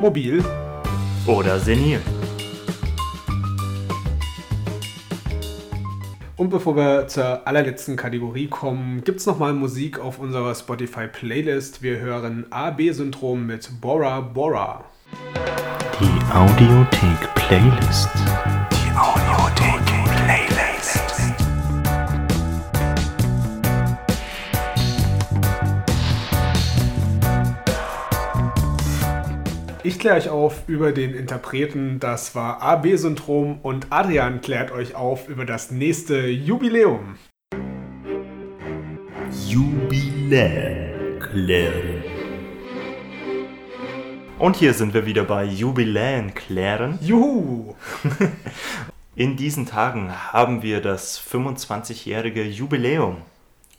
Mobil. Oder senil. Und bevor wir zur allerletzten Kategorie kommen, gibt es nochmal Musik auf unserer Spotify-Playlist. Wir hören AB-Syndrom mit Bora Bora. Die Audiothek-Playlist. Ich kläre euch auf über den Interpreten, das war AB-Syndrom und Adrian klärt euch auf über das nächste Jubiläum. Jubiläen klären. Und hier sind wir wieder bei Jubiläen klären. Juhu! In diesen Tagen haben wir das 25-jährige Jubiläum.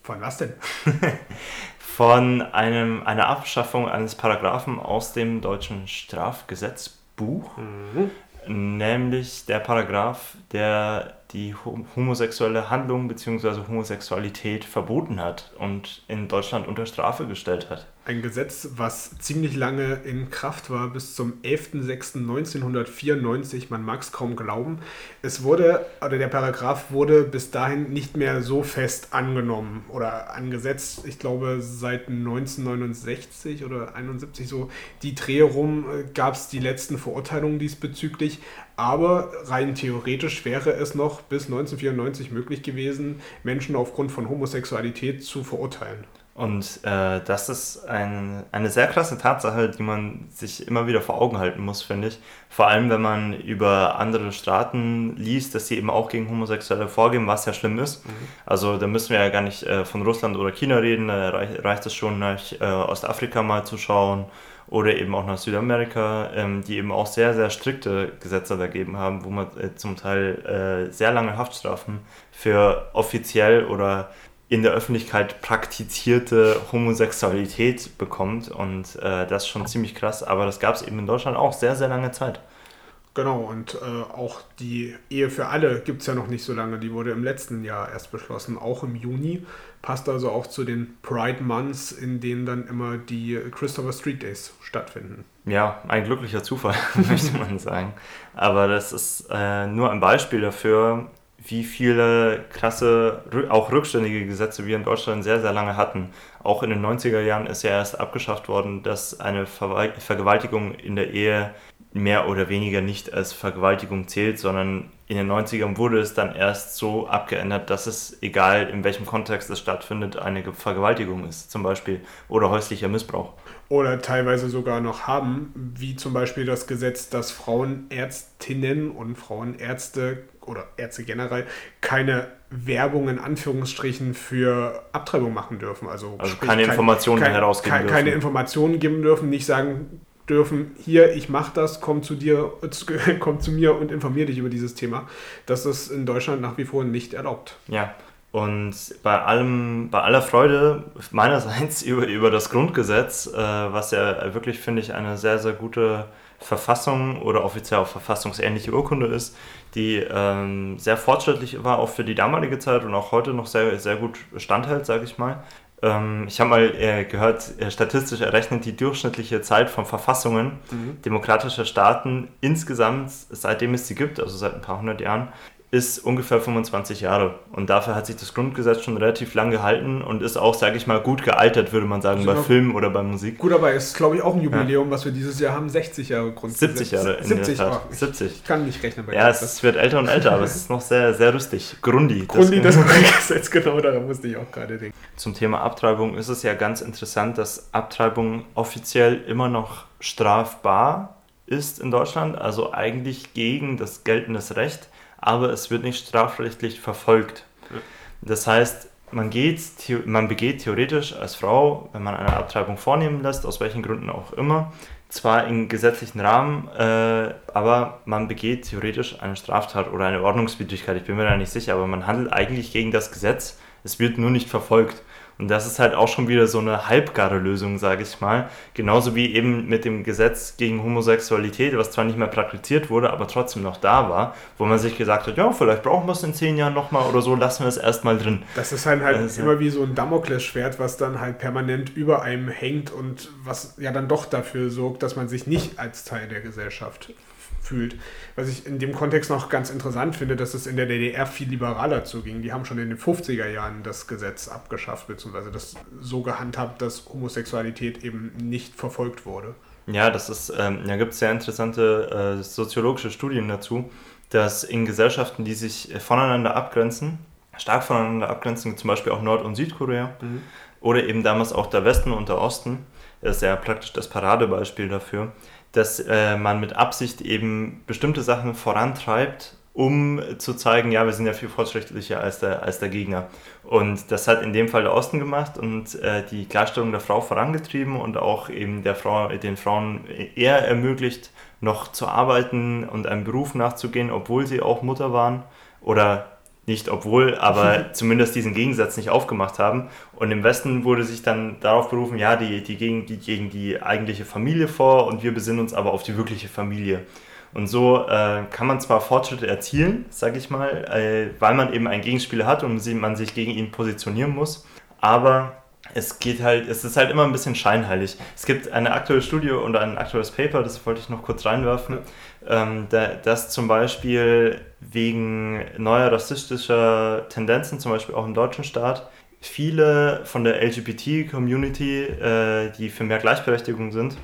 Von was denn? von einem, einer Abschaffung eines Paragraphen aus dem deutschen Strafgesetzbuch, mhm. nämlich der Paragraph, der die homosexuelle Handlung bzw. Homosexualität verboten hat und in Deutschland unter Strafe gestellt hat ein Gesetz, was ziemlich lange in Kraft war, bis zum 11.06.1994. Man mag es kaum glauben. Es wurde, oder der Paragraph wurde bis dahin nicht mehr so fest angenommen oder angesetzt. Ich glaube, seit 1969 oder 71 so die Dreh rum äh, gab es die letzten Verurteilungen diesbezüglich. Aber rein theoretisch wäre es noch bis 1994 möglich gewesen, Menschen aufgrund von Homosexualität zu verurteilen. Und äh, das ist ein, eine sehr krasse Tatsache, die man sich immer wieder vor Augen halten muss, finde ich. Vor allem, wenn man über andere Staaten liest, dass sie eben auch gegen Homosexuelle vorgehen, was ja schlimm ist. Mhm. Also da müssen wir ja gar nicht äh, von Russland oder China reden, da reich, reicht es schon nach äh, Ostafrika mal zu schauen oder eben auch nach Südamerika, ähm, die eben auch sehr, sehr strikte Gesetze dagegen haben, wo man äh, zum Teil äh, sehr lange Haftstrafen für offiziell oder in der Öffentlichkeit praktizierte Homosexualität bekommt. Und äh, das ist schon ziemlich krass. Aber das gab es eben in Deutschland auch sehr, sehr lange Zeit. Genau, und äh, auch die Ehe für alle gibt es ja noch nicht so lange. Die wurde im letzten Jahr erst beschlossen, auch im Juni. Passt also auch zu den Pride Months, in denen dann immer die Christopher Street Days stattfinden. Ja, ein glücklicher Zufall, möchte man sagen. Aber das ist äh, nur ein Beispiel dafür, wie viele krasse, auch rückständige Gesetze wir in Deutschland sehr, sehr lange hatten. Auch in den 90er Jahren ist ja erst abgeschafft worden, dass eine Ver Vergewaltigung in der Ehe mehr oder weniger nicht als Vergewaltigung zählt, sondern in den 90ern wurde es dann erst so abgeändert, dass es, egal in welchem Kontext es stattfindet, eine Vergewaltigung ist, zum Beispiel, oder häuslicher Missbrauch. Oder teilweise sogar noch haben, wie zum Beispiel das Gesetz, dass Frauenärztinnen und Frauenärzte oder Ärzte generell keine Werbung in Anführungsstrichen für Abtreibung machen dürfen. Also, also sprich, keine Informationen kein, herausgeben kein, dürfen. Keine Informationen geben dürfen, nicht sagen dürfen, hier, ich mache das, komm zu dir, komm zu mir und informiere dich über dieses Thema. Das ist in Deutschland nach wie vor nicht erlaubt. Ja. Und bei allem, bei aller Freude meinerseits über, über das Grundgesetz, äh, was ja wirklich, finde ich, eine sehr, sehr gute Verfassung oder offiziell auch verfassungsähnliche Urkunde ist, die ähm, sehr fortschrittlich war, auch für die damalige Zeit und auch heute noch sehr, sehr gut standhält, sage ich mal. Ähm, ich habe mal äh, gehört, äh, statistisch errechnet die durchschnittliche Zeit von Verfassungen mhm. demokratischer Staaten insgesamt, seitdem es sie gibt, also seit ein paar hundert Jahren, ist ungefähr 25 Jahre. Und dafür hat sich das Grundgesetz schon relativ lang gehalten und ist auch, sage ich mal, gut gealtert, würde man sagen, bei Filmen oder bei Musik. Gut, aber ist, glaube ich, auch ein Jubiläum, ja. was wir dieses Jahr haben. 60 Jahre Grundgesetz. 70 Jahre. 70, oh, ich 70. kann nicht rechnen bei Ja, es wird älter und älter, aber es ist noch sehr, sehr rüstig. Grundi. Grundi, das, das Grundgesetz, genau daran musste ich auch gerade denken. Zum Thema Abtreibung ist es ja ganz interessant, dass Abtreibung offiziell immer noch strafbar ist in Deutschland, also eigentlich gegen das geltende Recht aber es wird nicht strafrechtlich verfolgt. Das heißt, man, geht, man begeht theoretisch als Frau, wenn man eine Abtreibung vornehmen lässt, aus welchen Gründen auch immer, zwar im gesetzlichen Rahmen, äh, aber man begeht theoretisch eine Straftat oder eine Ordnungswidrigkeit. Ich bin mir da nicht sicher, aber man handelt eigentlich gegen das Gesetz. Es wird nur nicht verfolgt. Und das ist halt auch schon wieder so eine halbgare Lösung, sage ich mal. Genauso wie eben mit dem Gesetz gegen Homosexualität, was zwar nicht mehr praktiziert wurde, aber trotzdem noch da war, wo man sich gesagt hat, ja, vielleicht brauchen wir es in zehn Jahren nochmal oder so, lassen wir es erstmal drin. Das ist halt, halt also, immer wie so ein Damoklesschwert, was dann halt permanent über einem hängt und was ja dann doch dafür sorgt, dass man sich nicht als Teil der Gesellschaft fühlt. Was ich in dem Kontext noch ganz interessant finde, dass es in der DDR viel liberaler zuging. Die haben schon in den 50er Jahren das Gesetz abgeschafft, beziehungsweise das so gehandhabt, dass Homosexualität eben nicht verfolgt wurde. Ja, das ist, ähm, da gibt es sehr interessante äh, soziologische Studien dazu, dass in Gesellschaften, die sich voneinander abgrenzen, stark voneinander abgrenzen, zum Beispiel auch Nord- und Südkorea, mhm. oder eben damals auch der Westen und der Osten, das ist ja praktisch das Paradebeispiel dafür, dass äh, man mit Absicht eben bestimmte Sachen vorantreibt, um zu zeigen, ja, wir sind ja viel fortschrittlicher als der, als der Gegner. Und das hat in dem Fall der Osten gemacht und äh, die Klarstellung der Frau vorangetrieben und auch eben der Frau, den Frauen eher ermöglicht, noch zu arbeiten und einem Beruf nachzugehen, obwohl sie auch Mutter waren oder nicht obwohl, aber zumindest diesen Gegensatz nicht aufgemacht haben. Und im Westen wurde sich dann darauf berufen, ja, die, die, gegen, die gegen die eigentliche Familie vor und wir besinnen uns aber auf die wirkliche Familie. Und so äh, kann man zwar Fortschritte erzielen, sage ich mal, äh, weil man eben einen Gegenspieler hat und man sich gegen ihn positionieren muss, aber es geht halt, es ist halt immer ein bisschen scheinheilig. Es gibt eine aktuelle Studie und ein aktuelles Paper, das wollte ich noch kurz reinwerfen, ähm, da, dass zum Beispiel wegen neuer rassistischer Tendenzen, zum Beispiel auch im deutschen Staat, viele von der LGBT-Community, äh, die für mehr Gleichberechtigung sind,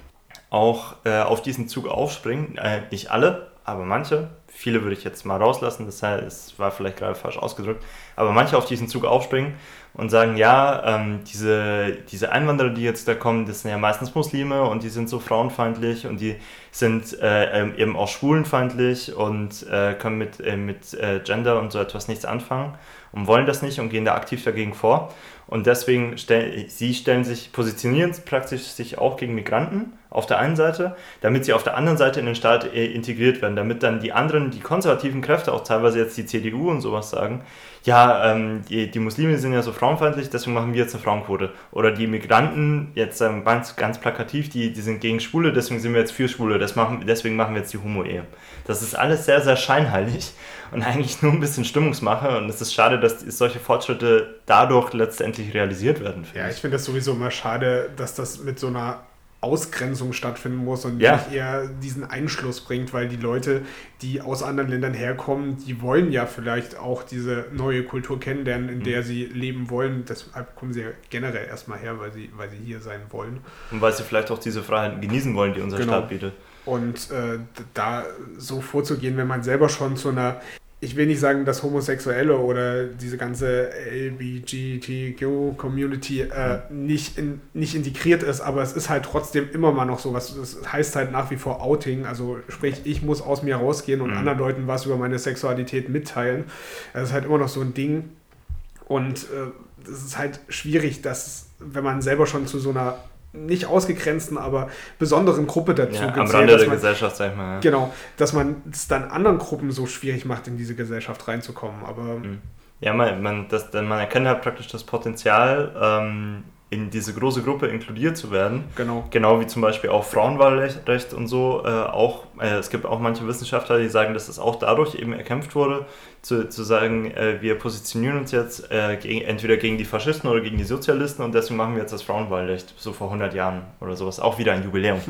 auch äh, auf diesen Zug aufspringen. Äh, nicht alle, aber manche. Viele würde ich jetzt mal rauslassen, das, war vielleicht gerade falsch ausgedrückt. Aber manche auf diesen Zug aufspringen und sagen, ja, ähm, diese, diese Einwanderer, die jetzt da kommen, das sind ja meistens Muslime und die sind so frauenfeindlich und die sind äh, ähm, eben auch schwulenfeindlich und äh, können mit, äh, mit äh, Gender und so etwas nichts anfangen und wollen das nicht und gehen da aktiv dagegen vor. Und deswegen stellen sie stellen sich, positionieren praktisch sich auch gegen Migranten auf der einen Seite, damit sie auf der anderen Seite in den Staat äh, integriert werden, damit dann die anderen, die konservativen Kräfte, auch teilweise jetzt die CDU und sowas sagen, ja, ähm, die, die Muslime sind ja so frauenfeindlich, deswegen machen wir jetzt eine Frauenquote. Oder die Migranten, jetzt ähm, ganz, ganz plakativ, die, die sind gegen Schwule, deswegen sind wir jetzt für Schwule, das machen, deswegen machen wir jetzt die Homo-Ehe. Das ist alles sehr, sehr scheinheilig und eigentlich nur ein bisschen Stimmungsmache und es ist schade, dass solche Fortschritte dadurch letztendlich realisiert werden. Ja, ich finde das sowieso immer schade, dass das mit so einer Ausgrenzung stattfinden muss und ja. nicht eher diesen Einschluss bringt, weil die Leute, die aus anderen Ländern herkommen, die wollen ja vielleicht auch diese neue Kultur kennenlernen, in mhm. der sie leben wollen. Deshalb kommen sie ja generell erstmal her, weil sie, weil sie hier sein wollen. Und weil sie vielleicht auch diese Freiheiten genießen wollen, die unser genau. Staat bietet. Und äh, da so vorzugehen, wenn man selber schon zu einer ich will nicht sagen, dass Homosexuelle oder diese ganze LBGTQ-Community äh, nicht, in, nicht integriert ist, aber es ist halt trotzdem immer mal noch so was. Das heißt halt nach wie vor Outing. Also sprich, ich muss aus mir rausgehen und mhm. anderen Leuten was über meine Sexualität mitteilen. Das ist halt immer noch so ein Ding. Und äh, es äh, ist halt schwierig, dass, wenn man selber schon zu so einer nicht ausgegrenzten, aber besonderen Gruppe dazu ja, gezählt. Am Rande der man, Gesellschaft, sag ich mal. Ja. Genau, dass man es dann anderen Gruppen so schwierig macht, in diese Gesellschaft reinzukommen. Aber mhm. ja, man, man, das, man erkennt halt praktisch das Potenzial, ähm, in diese große Gruppe inkludiert zu werden. Genau. Genau wie zum Beispiel auch Frauenwahlrecht und so. Äh, auch, äh, es gibt auch manche Wissenschaftler, die sagen, dass es auch dadurch eben erkämpft wurde, zu, zu sagen, äh, wir positionieren uns jetzt äh, gegen, entweder gegen die Faschisten oder gegen die Sozialisten und deswegen machen wir jetzt das Frauenwahlrecht, so vor 100 Jahren oder sowas. Auch wieder ein Jubiläum.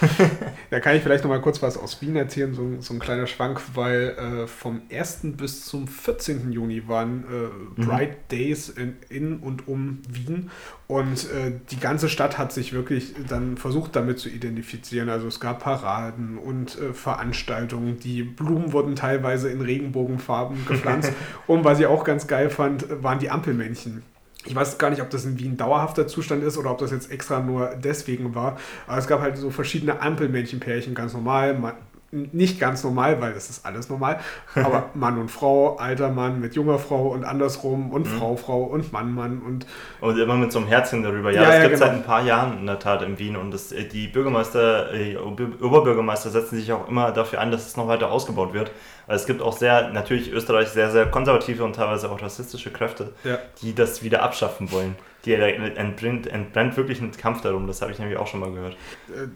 da kann ich vielleicht noch mal kurz was aus Wien erzählen, so, so ein kleiner Schwank, weil äh, vom 1. bis zum 14. Juni waren äh, Bright mhm. Days in, in und um Wien und äh, die ganze Stadt hat sich wirklich dann versucht damit zu identifizieren. Also es gab Paraden und äh, Veranstaltungen, die Blumen wurden teilweise in Regenbogenfarben gepflanzt. und was ich auch ganz geil fand, waren die Ampelmännchen. Ich weiß gar nicht, ob das in Wien dauerhafter Zustand ist oder ob das jetzt extra nur deswegen war. Aber es gab halt so verschiedene Ampelmännchenpärchen, ganz normal nicht ganz normal, weil das ist alles normal, aber Mann und Frau, alter Mann mit junger Frau und andersrum und mhm. Frau, Frau und Mann, Mann und... Und immer mit so einem Herzchen darüber. Ja, ja das ja, gibt es genau. seit ein paar Jahren in der Tat in Wien und das, äh, die Bürgermeister, äh, Oberbürgermeister setzen sich auch immer dafür ein, dass es noch weiter ausgebaut wird. Es gibt auch sehr, natürlich Österreich sehr, sehr konservative und teilweise auch rassistische Kräfte, ja. die das wieder abschaffen wollen die entbrennt, entbrennt wirklich ein Kampf darum. Das habe ich nämlich auch schon mal gehört. Äh,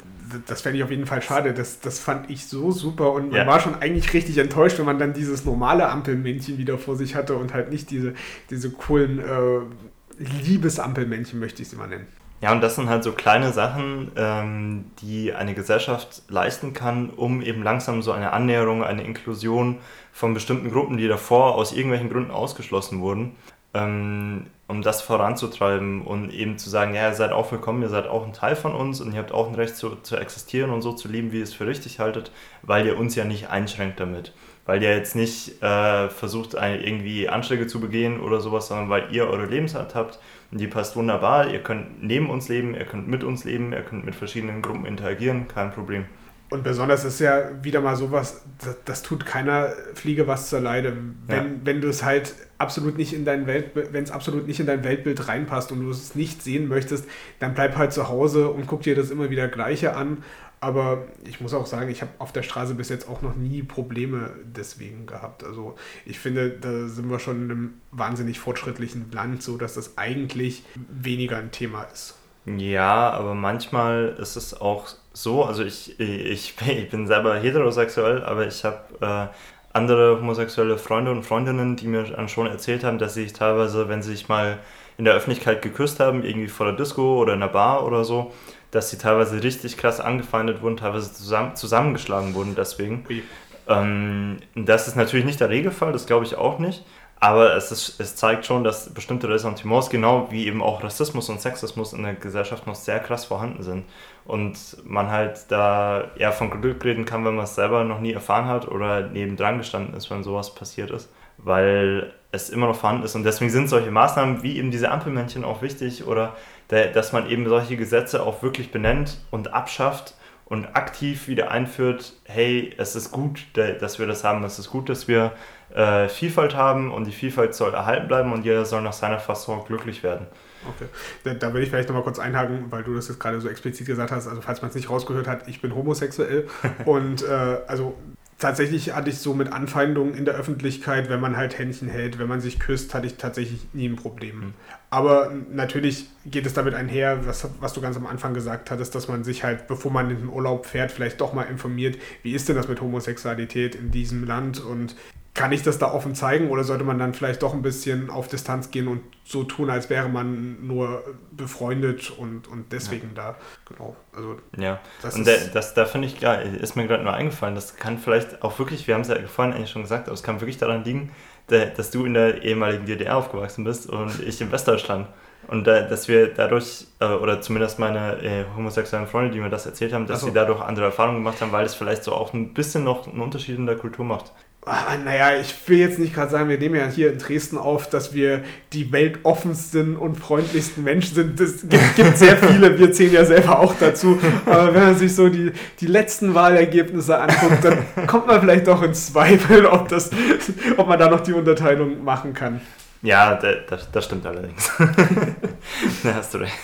das fände ich auf jeden Fall schade. Das, das fand ich so super und man ja. war schon eigentlich richtig enttäuscht, wenn man dann dieses normale Ampelmännchen wieder vor sich hatte und halt nicht diese, diese coolen äh, Liebesampelmännchen, möchte ich sie mal nennen. Ja, und das sind halt so kleine Sachen, ähm, die eine Gesellschaft leisten kann, um eben langsam so eine Annäherung, eine Inklusion von bestimmten Gruppen, die davor aus irgendwelchen Gründen ausgeschlossen wurden, ähm, um das voranzutreiben und eben zu sagen, ja, ihr seid auch willkommen, ihr seid auch ein Teil von uns und ihr habt auch ein Recht zu, zu existieren und so zu leben, wie ihr es für richtig haltet, weil ihr uns ja nicht einschränkt damit. Weil ihr jetzt nicht äh, versucht, irgendwie Anschläge zu begehen oder sowas, sondern weil ihr eure Lebensart habt und die passt wunderbar. Ihr könnt neben uns leben, ihr könnt mit uns leben, ihr könnt mit verschiedenen Gruppen interagieren, kein Problem. Und besonders ist ja wieder mal sowas, das, das tut keiner Fliege was zur Leide. Wenn, ja. wenn du es halt absolut nicht in dein Welt, wenn es absolut nicht in dein Weltbild reinpasst und du es nicht sehen möchtest, dann bleib halt zu Hause und guck dir das immer wieder Gleiche an. Aber ich muss auch sagen, ich habe auf der Straße bis jetzt auch noch nie Probleme deswegen gehabt. Also ich finde, da sind wir schon in einem wahnsinnig fortschrittlichen Land, so dass das eigentlich weniger ein Thema ist. Ja, aber manchmal ist es auch so, also ich, ich, ich bin selber heterosexuell, aber ich habe äh, andere homosexuelle Freunde und Freundinnen, die mir schon erzählt haben, dass sie sich teilweise, wenn sie sich mal in der Öffentlichkeit geküsst haben, irgendwie vor der Disco oder in der Bar oder so, dass sie teilweise richtig krass angefeindet wurden, teilweise zusammen, zusammengeschlagen wurden deswegen. Ähm, das ist natürlich nicht der Regelfall, das glaube ich auch nicht. Aber es, ist, es zeigt schon, dass bestimmte Ressentiments, genau wie eben auch Rassismus und Sexismus in der Gesellschaft noch sehr krass vorhanden sind. Und man halt da eher von Glück reden kann, wenn man es selber noch nie erfahren hat oder nebendran gestanden ist, wenn sowas passiert ist. weil es immer noch vorhanden ist. Und deswegen sind solche Maßnahmen wie eben diese Ampelmännchen auch wichtig oder der, dass man eben solche Gesetze auch wirklich benennt und abschafft und aktiv wieder einführt, hey, es ist gut, dass wir das haben, es ist gut, dass wir äh, Vielfalt haben und die Vielfalt soll erhalten bleiben und jeder soll nach seiner Fassung glücklich werden. Okay, da, da will ich vielleicht nochmal kurz einhaken, weil du das jetzt gerade so explizit gesagt hast. Also falls man es nicht rausgehört hat, ich bin homosexuell und äh, also tatsächlich hatte ich so mit Anfeindungen in der Öffentlichkeit, wenn man halt Händchen hält, wenn man sich küsst, hatte ich tatsächlich nie ein Problem. Mhm. Aber natürlich geht es damit einher, was, was du ganz am Anfang gesagt hattest, dass man sich halt, bevor man in den Urlaub fährt, vielleicht doch mal informiert, wie ist denn das mit Homosexualität in diesem Land und kann ich das da offen zeigen oder sollte man dann vielleicht doch ein bisschen auf Distanz gehen und so tun, als wäre man nur befreundet und, und deswegen ja. da? Genau. Also, ja, das und der, das, da finde ich, ja, ist mir gerade nur eingefallen, das kann vielleicht auch wirklich, wir haben es ja vorhin eigentlich schon gesagt, aber es kann wirklich daran liegen, dass du in der ehemaligen DDR aufgewachsen bist und ich in Westdeutschland. Und dass wir dadurch, äh, oder zumindest meine äh, homosexuellen Freunde, die mir das erzählt haben, dass so. sie dadurch andere Erfahrungen gemacht haben, weil es vielleicht so auch ein bisschen noch einen Unterschied in der Kultur macht. Ah, naja, ich will jetzt nicht gerade sagen, wir nehmen ja hier in Dresden auf, dass wir die weltoffensten und freundlichsten Menschen sind. Es gibt, gibt, sehr viele, wir zählen ja selber auch dazu. Aber wenn man sich so die, die letzten Wahlergebnisse anguckt, dann kommt man vielleicht doch ins Zweifel, ob, das, ob man da noch die Unterteilung machen kann. Ja, das, das stimmt allerdings. da hast du recht.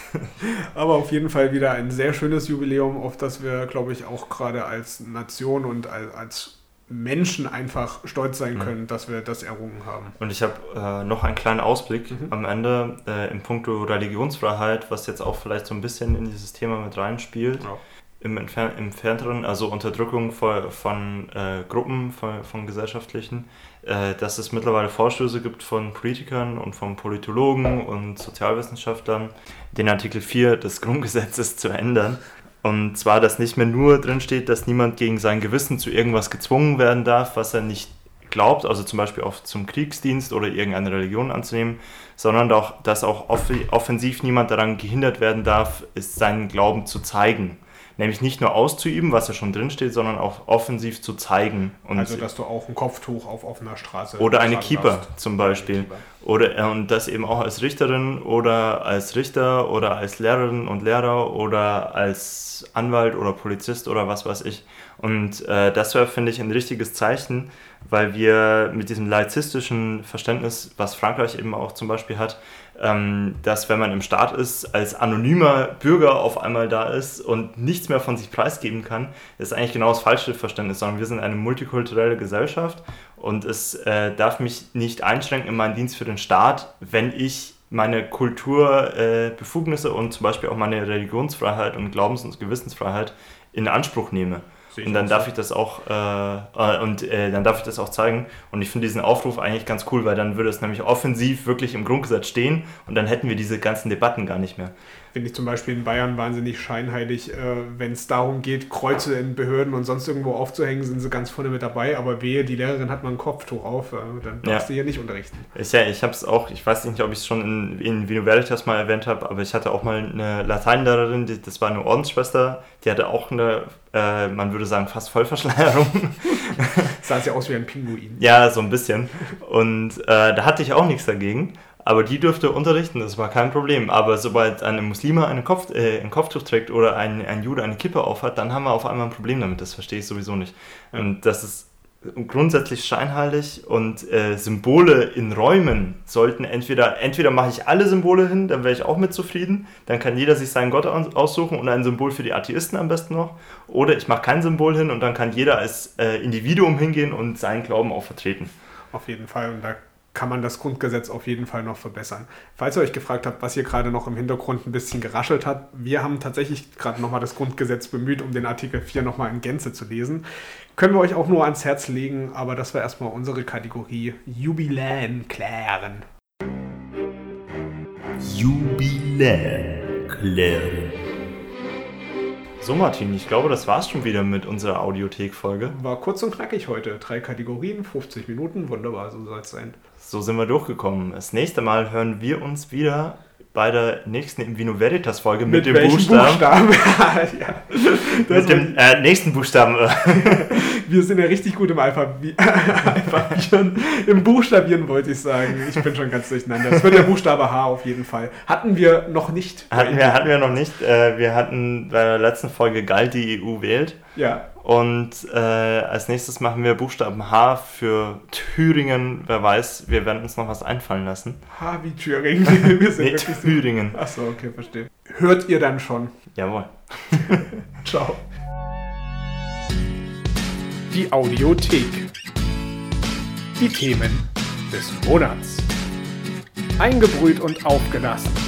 Aber auf jeden Fall wieder ein sehr schönes Jubiläum, auf das wir, glaube ich, auch gerade als Nation und als Menschen einfach stolz sein mhm. können, mhm. dass wir das errungen haben. Und ich habe äh, noch einen kleinen Ausblick mhm. am Ende äh, im Punkto Religionsfreiheit, was jetzt auch vielleicht so ein bisschen in dieses Thema mit reinspielt. Ja. Im, Entfer im Fernteren, also Unterdrückung von, von äh, Gruppen, von, von gesellschaftlichen, äh, dass es mittlerweile Vorstöße gibt von Politikern und von Politologen und Sozialwissenschaftlern, den Artikel 4 des Grundgesetzes zu ändern und zwar, dass nicht mehr nur drin steht, dass niemand gegen sein Gewissen zu irgendwas gezwungen werden darf, was er nicht glaubt, also zum Beispiel auch zum Kriegsdienst oder irgendeine Religion anzunehmen, sondern auch, dass auch offensiv niemand daran gehindert werden darf, seinen Glauben zu zeigen nämlich nicht nur auszuüben, was ja schon drinsteht, sondern auch offensiv zu zeigen. Und also, dass du auch ein Kopftuch auf offener Straße Oder eine Keeper darfst. zum Beispiel. Oder, äh, und das eben auch als Richterin oder als Richter oder als Lehrerin und Lehrer oder als Anwalt oder Polizist oder was weiß ich. Und äh, das wäre, finde ich, ein richtiges Zeichen, weil wir mit diesem laizistischen Verständnis, was Frankreich eben auch zum Beispiel hat, dass wenn man im Staat ist, als anonymer Bürger auf einmal da ist und nichts mehr von sich preisgeben kann, ist eigentlich genau das falsche Verständnis, sondern wir sind eine multikulturelle Gesellschaft und es äh, darf mich nicht einschränken in meinen Dienst für den Staat, wenn ich meine Kulturbefugnisse äh, und zum Beispiel auch meine Religionsfreiheit und Glaubens- und Gewissensfreiheit in Anspruch nehme und dann darf ich das auch äh, äh, und äh, dann darf ich das auch zeigen. Und ich finde diesen Aufruf eigentlich ganz cool, weil dann würde es nämlich offensiv wirklich im Grundgesetz stehen und dann hätten wir diese ganzen Debatten gar nicht mehr finde ich zum Beispiel in Bayern wahnsinnig scheinheilig. Äh, Wenn es darum geht, Kreuze in Behörden und sonst irgendwo aufzuhängen, sind sie ganz vorne mit dabei. Aber wehe, die Lehrerin hat mal ein Kopftuch auf, äh, dann darfst ja. du hier nicht unterrichten. Ich, ja, ich habe es auch, ich weiß nicht, ob ich es schon in, in Vino Veritas mal erwähnt habe, aber ich hatte auch mal eine Lateinlehrerin, die, das war eine Ordensschwester, die hatte auch eine, äh, man würde sagen, fast Vollverschleierung. Sah ja aus wie ein Pinguin. Ja, so ein bisschen. Und äh, da hatte ich auch nichts dagegen. Aber die dürfte unterrichten, das war kein Problem. Aber sobald eine Muslime einen Kopf, äh, ein Kopftuch trägt oder ein, ein Jude eine Kippe aufhat, dann haben wir auf einmal ein Problem damit. Das verstehe ich sowieso nicht. Und das ist grundsätzlich scheinheilig und äh, Symbole in Räumen sollten entweder, entweder mache ich alle Symbole hin, dann wäre ich auch mit zufrieden, dann kann jeder sich seinen Gott aussuchen und ein Symbol für die Atheisten am besten noch, oder ich mache kein Symbol hin und dann kann jeder als äh, Individuum hingehen und seinen Glauben auch vertreten. Auf jeden Fall und da kann man das Grundgesetz auf jeden Fall noch verbessern. Falls ihr euch gefragt habt, was hier gerade noch im Hintergrund ein bisschen geraschelt hat, wir haben tatsächlich gerade nochmal das Grundgesetz bemüht, um den Artikel 4 nochmal in Gänze zu lesen. Können wir euch auch nur ans Herz legen, aber das war erstmal unsere Kategorie Jubiläen klären. Jubiläen klären. So, Martin, ich glaube, das war's schon wieder mit unserer Audiothek-Folge. War kurz und knackig heute. Drei Kategorien, 50 Minuten, wunderbar, so soll es sein so sind wir durchgekommen. Das nächste Mal hören wir uns wieder bei der nächsten Invino Veritas Folge mit, mit dem Buchstaben. Buchstaben? ja, mit dem äh, nächsten Buchstaben. Wir sind ja richtig gut im Alphabi Alphabieren, im Buchstabieren wollte ich sagen. Ich bin schon ganz durcheinander. Das wird der Buchstabe H auf jeden Fall. Hatten wir noch nicht. Hatten wir, hatten wir noch nicht. Äh, wir hatten bei der letzten Folge Galt die EU wählt. Ja. Und äh, als nächstes machen wir Buchstaben H für Thüringen. Wer weiß, wir werden uns noch was einfallen lassen. H wie Thüringen. Wir sind Nee, wirklich so. Thüringen. Achso, okay, verstehe. Hört ihr dann schon. Jawohl. Ciao. Die Audiothek. Die Themen des Monats. Eingebrüht und aufgelassen.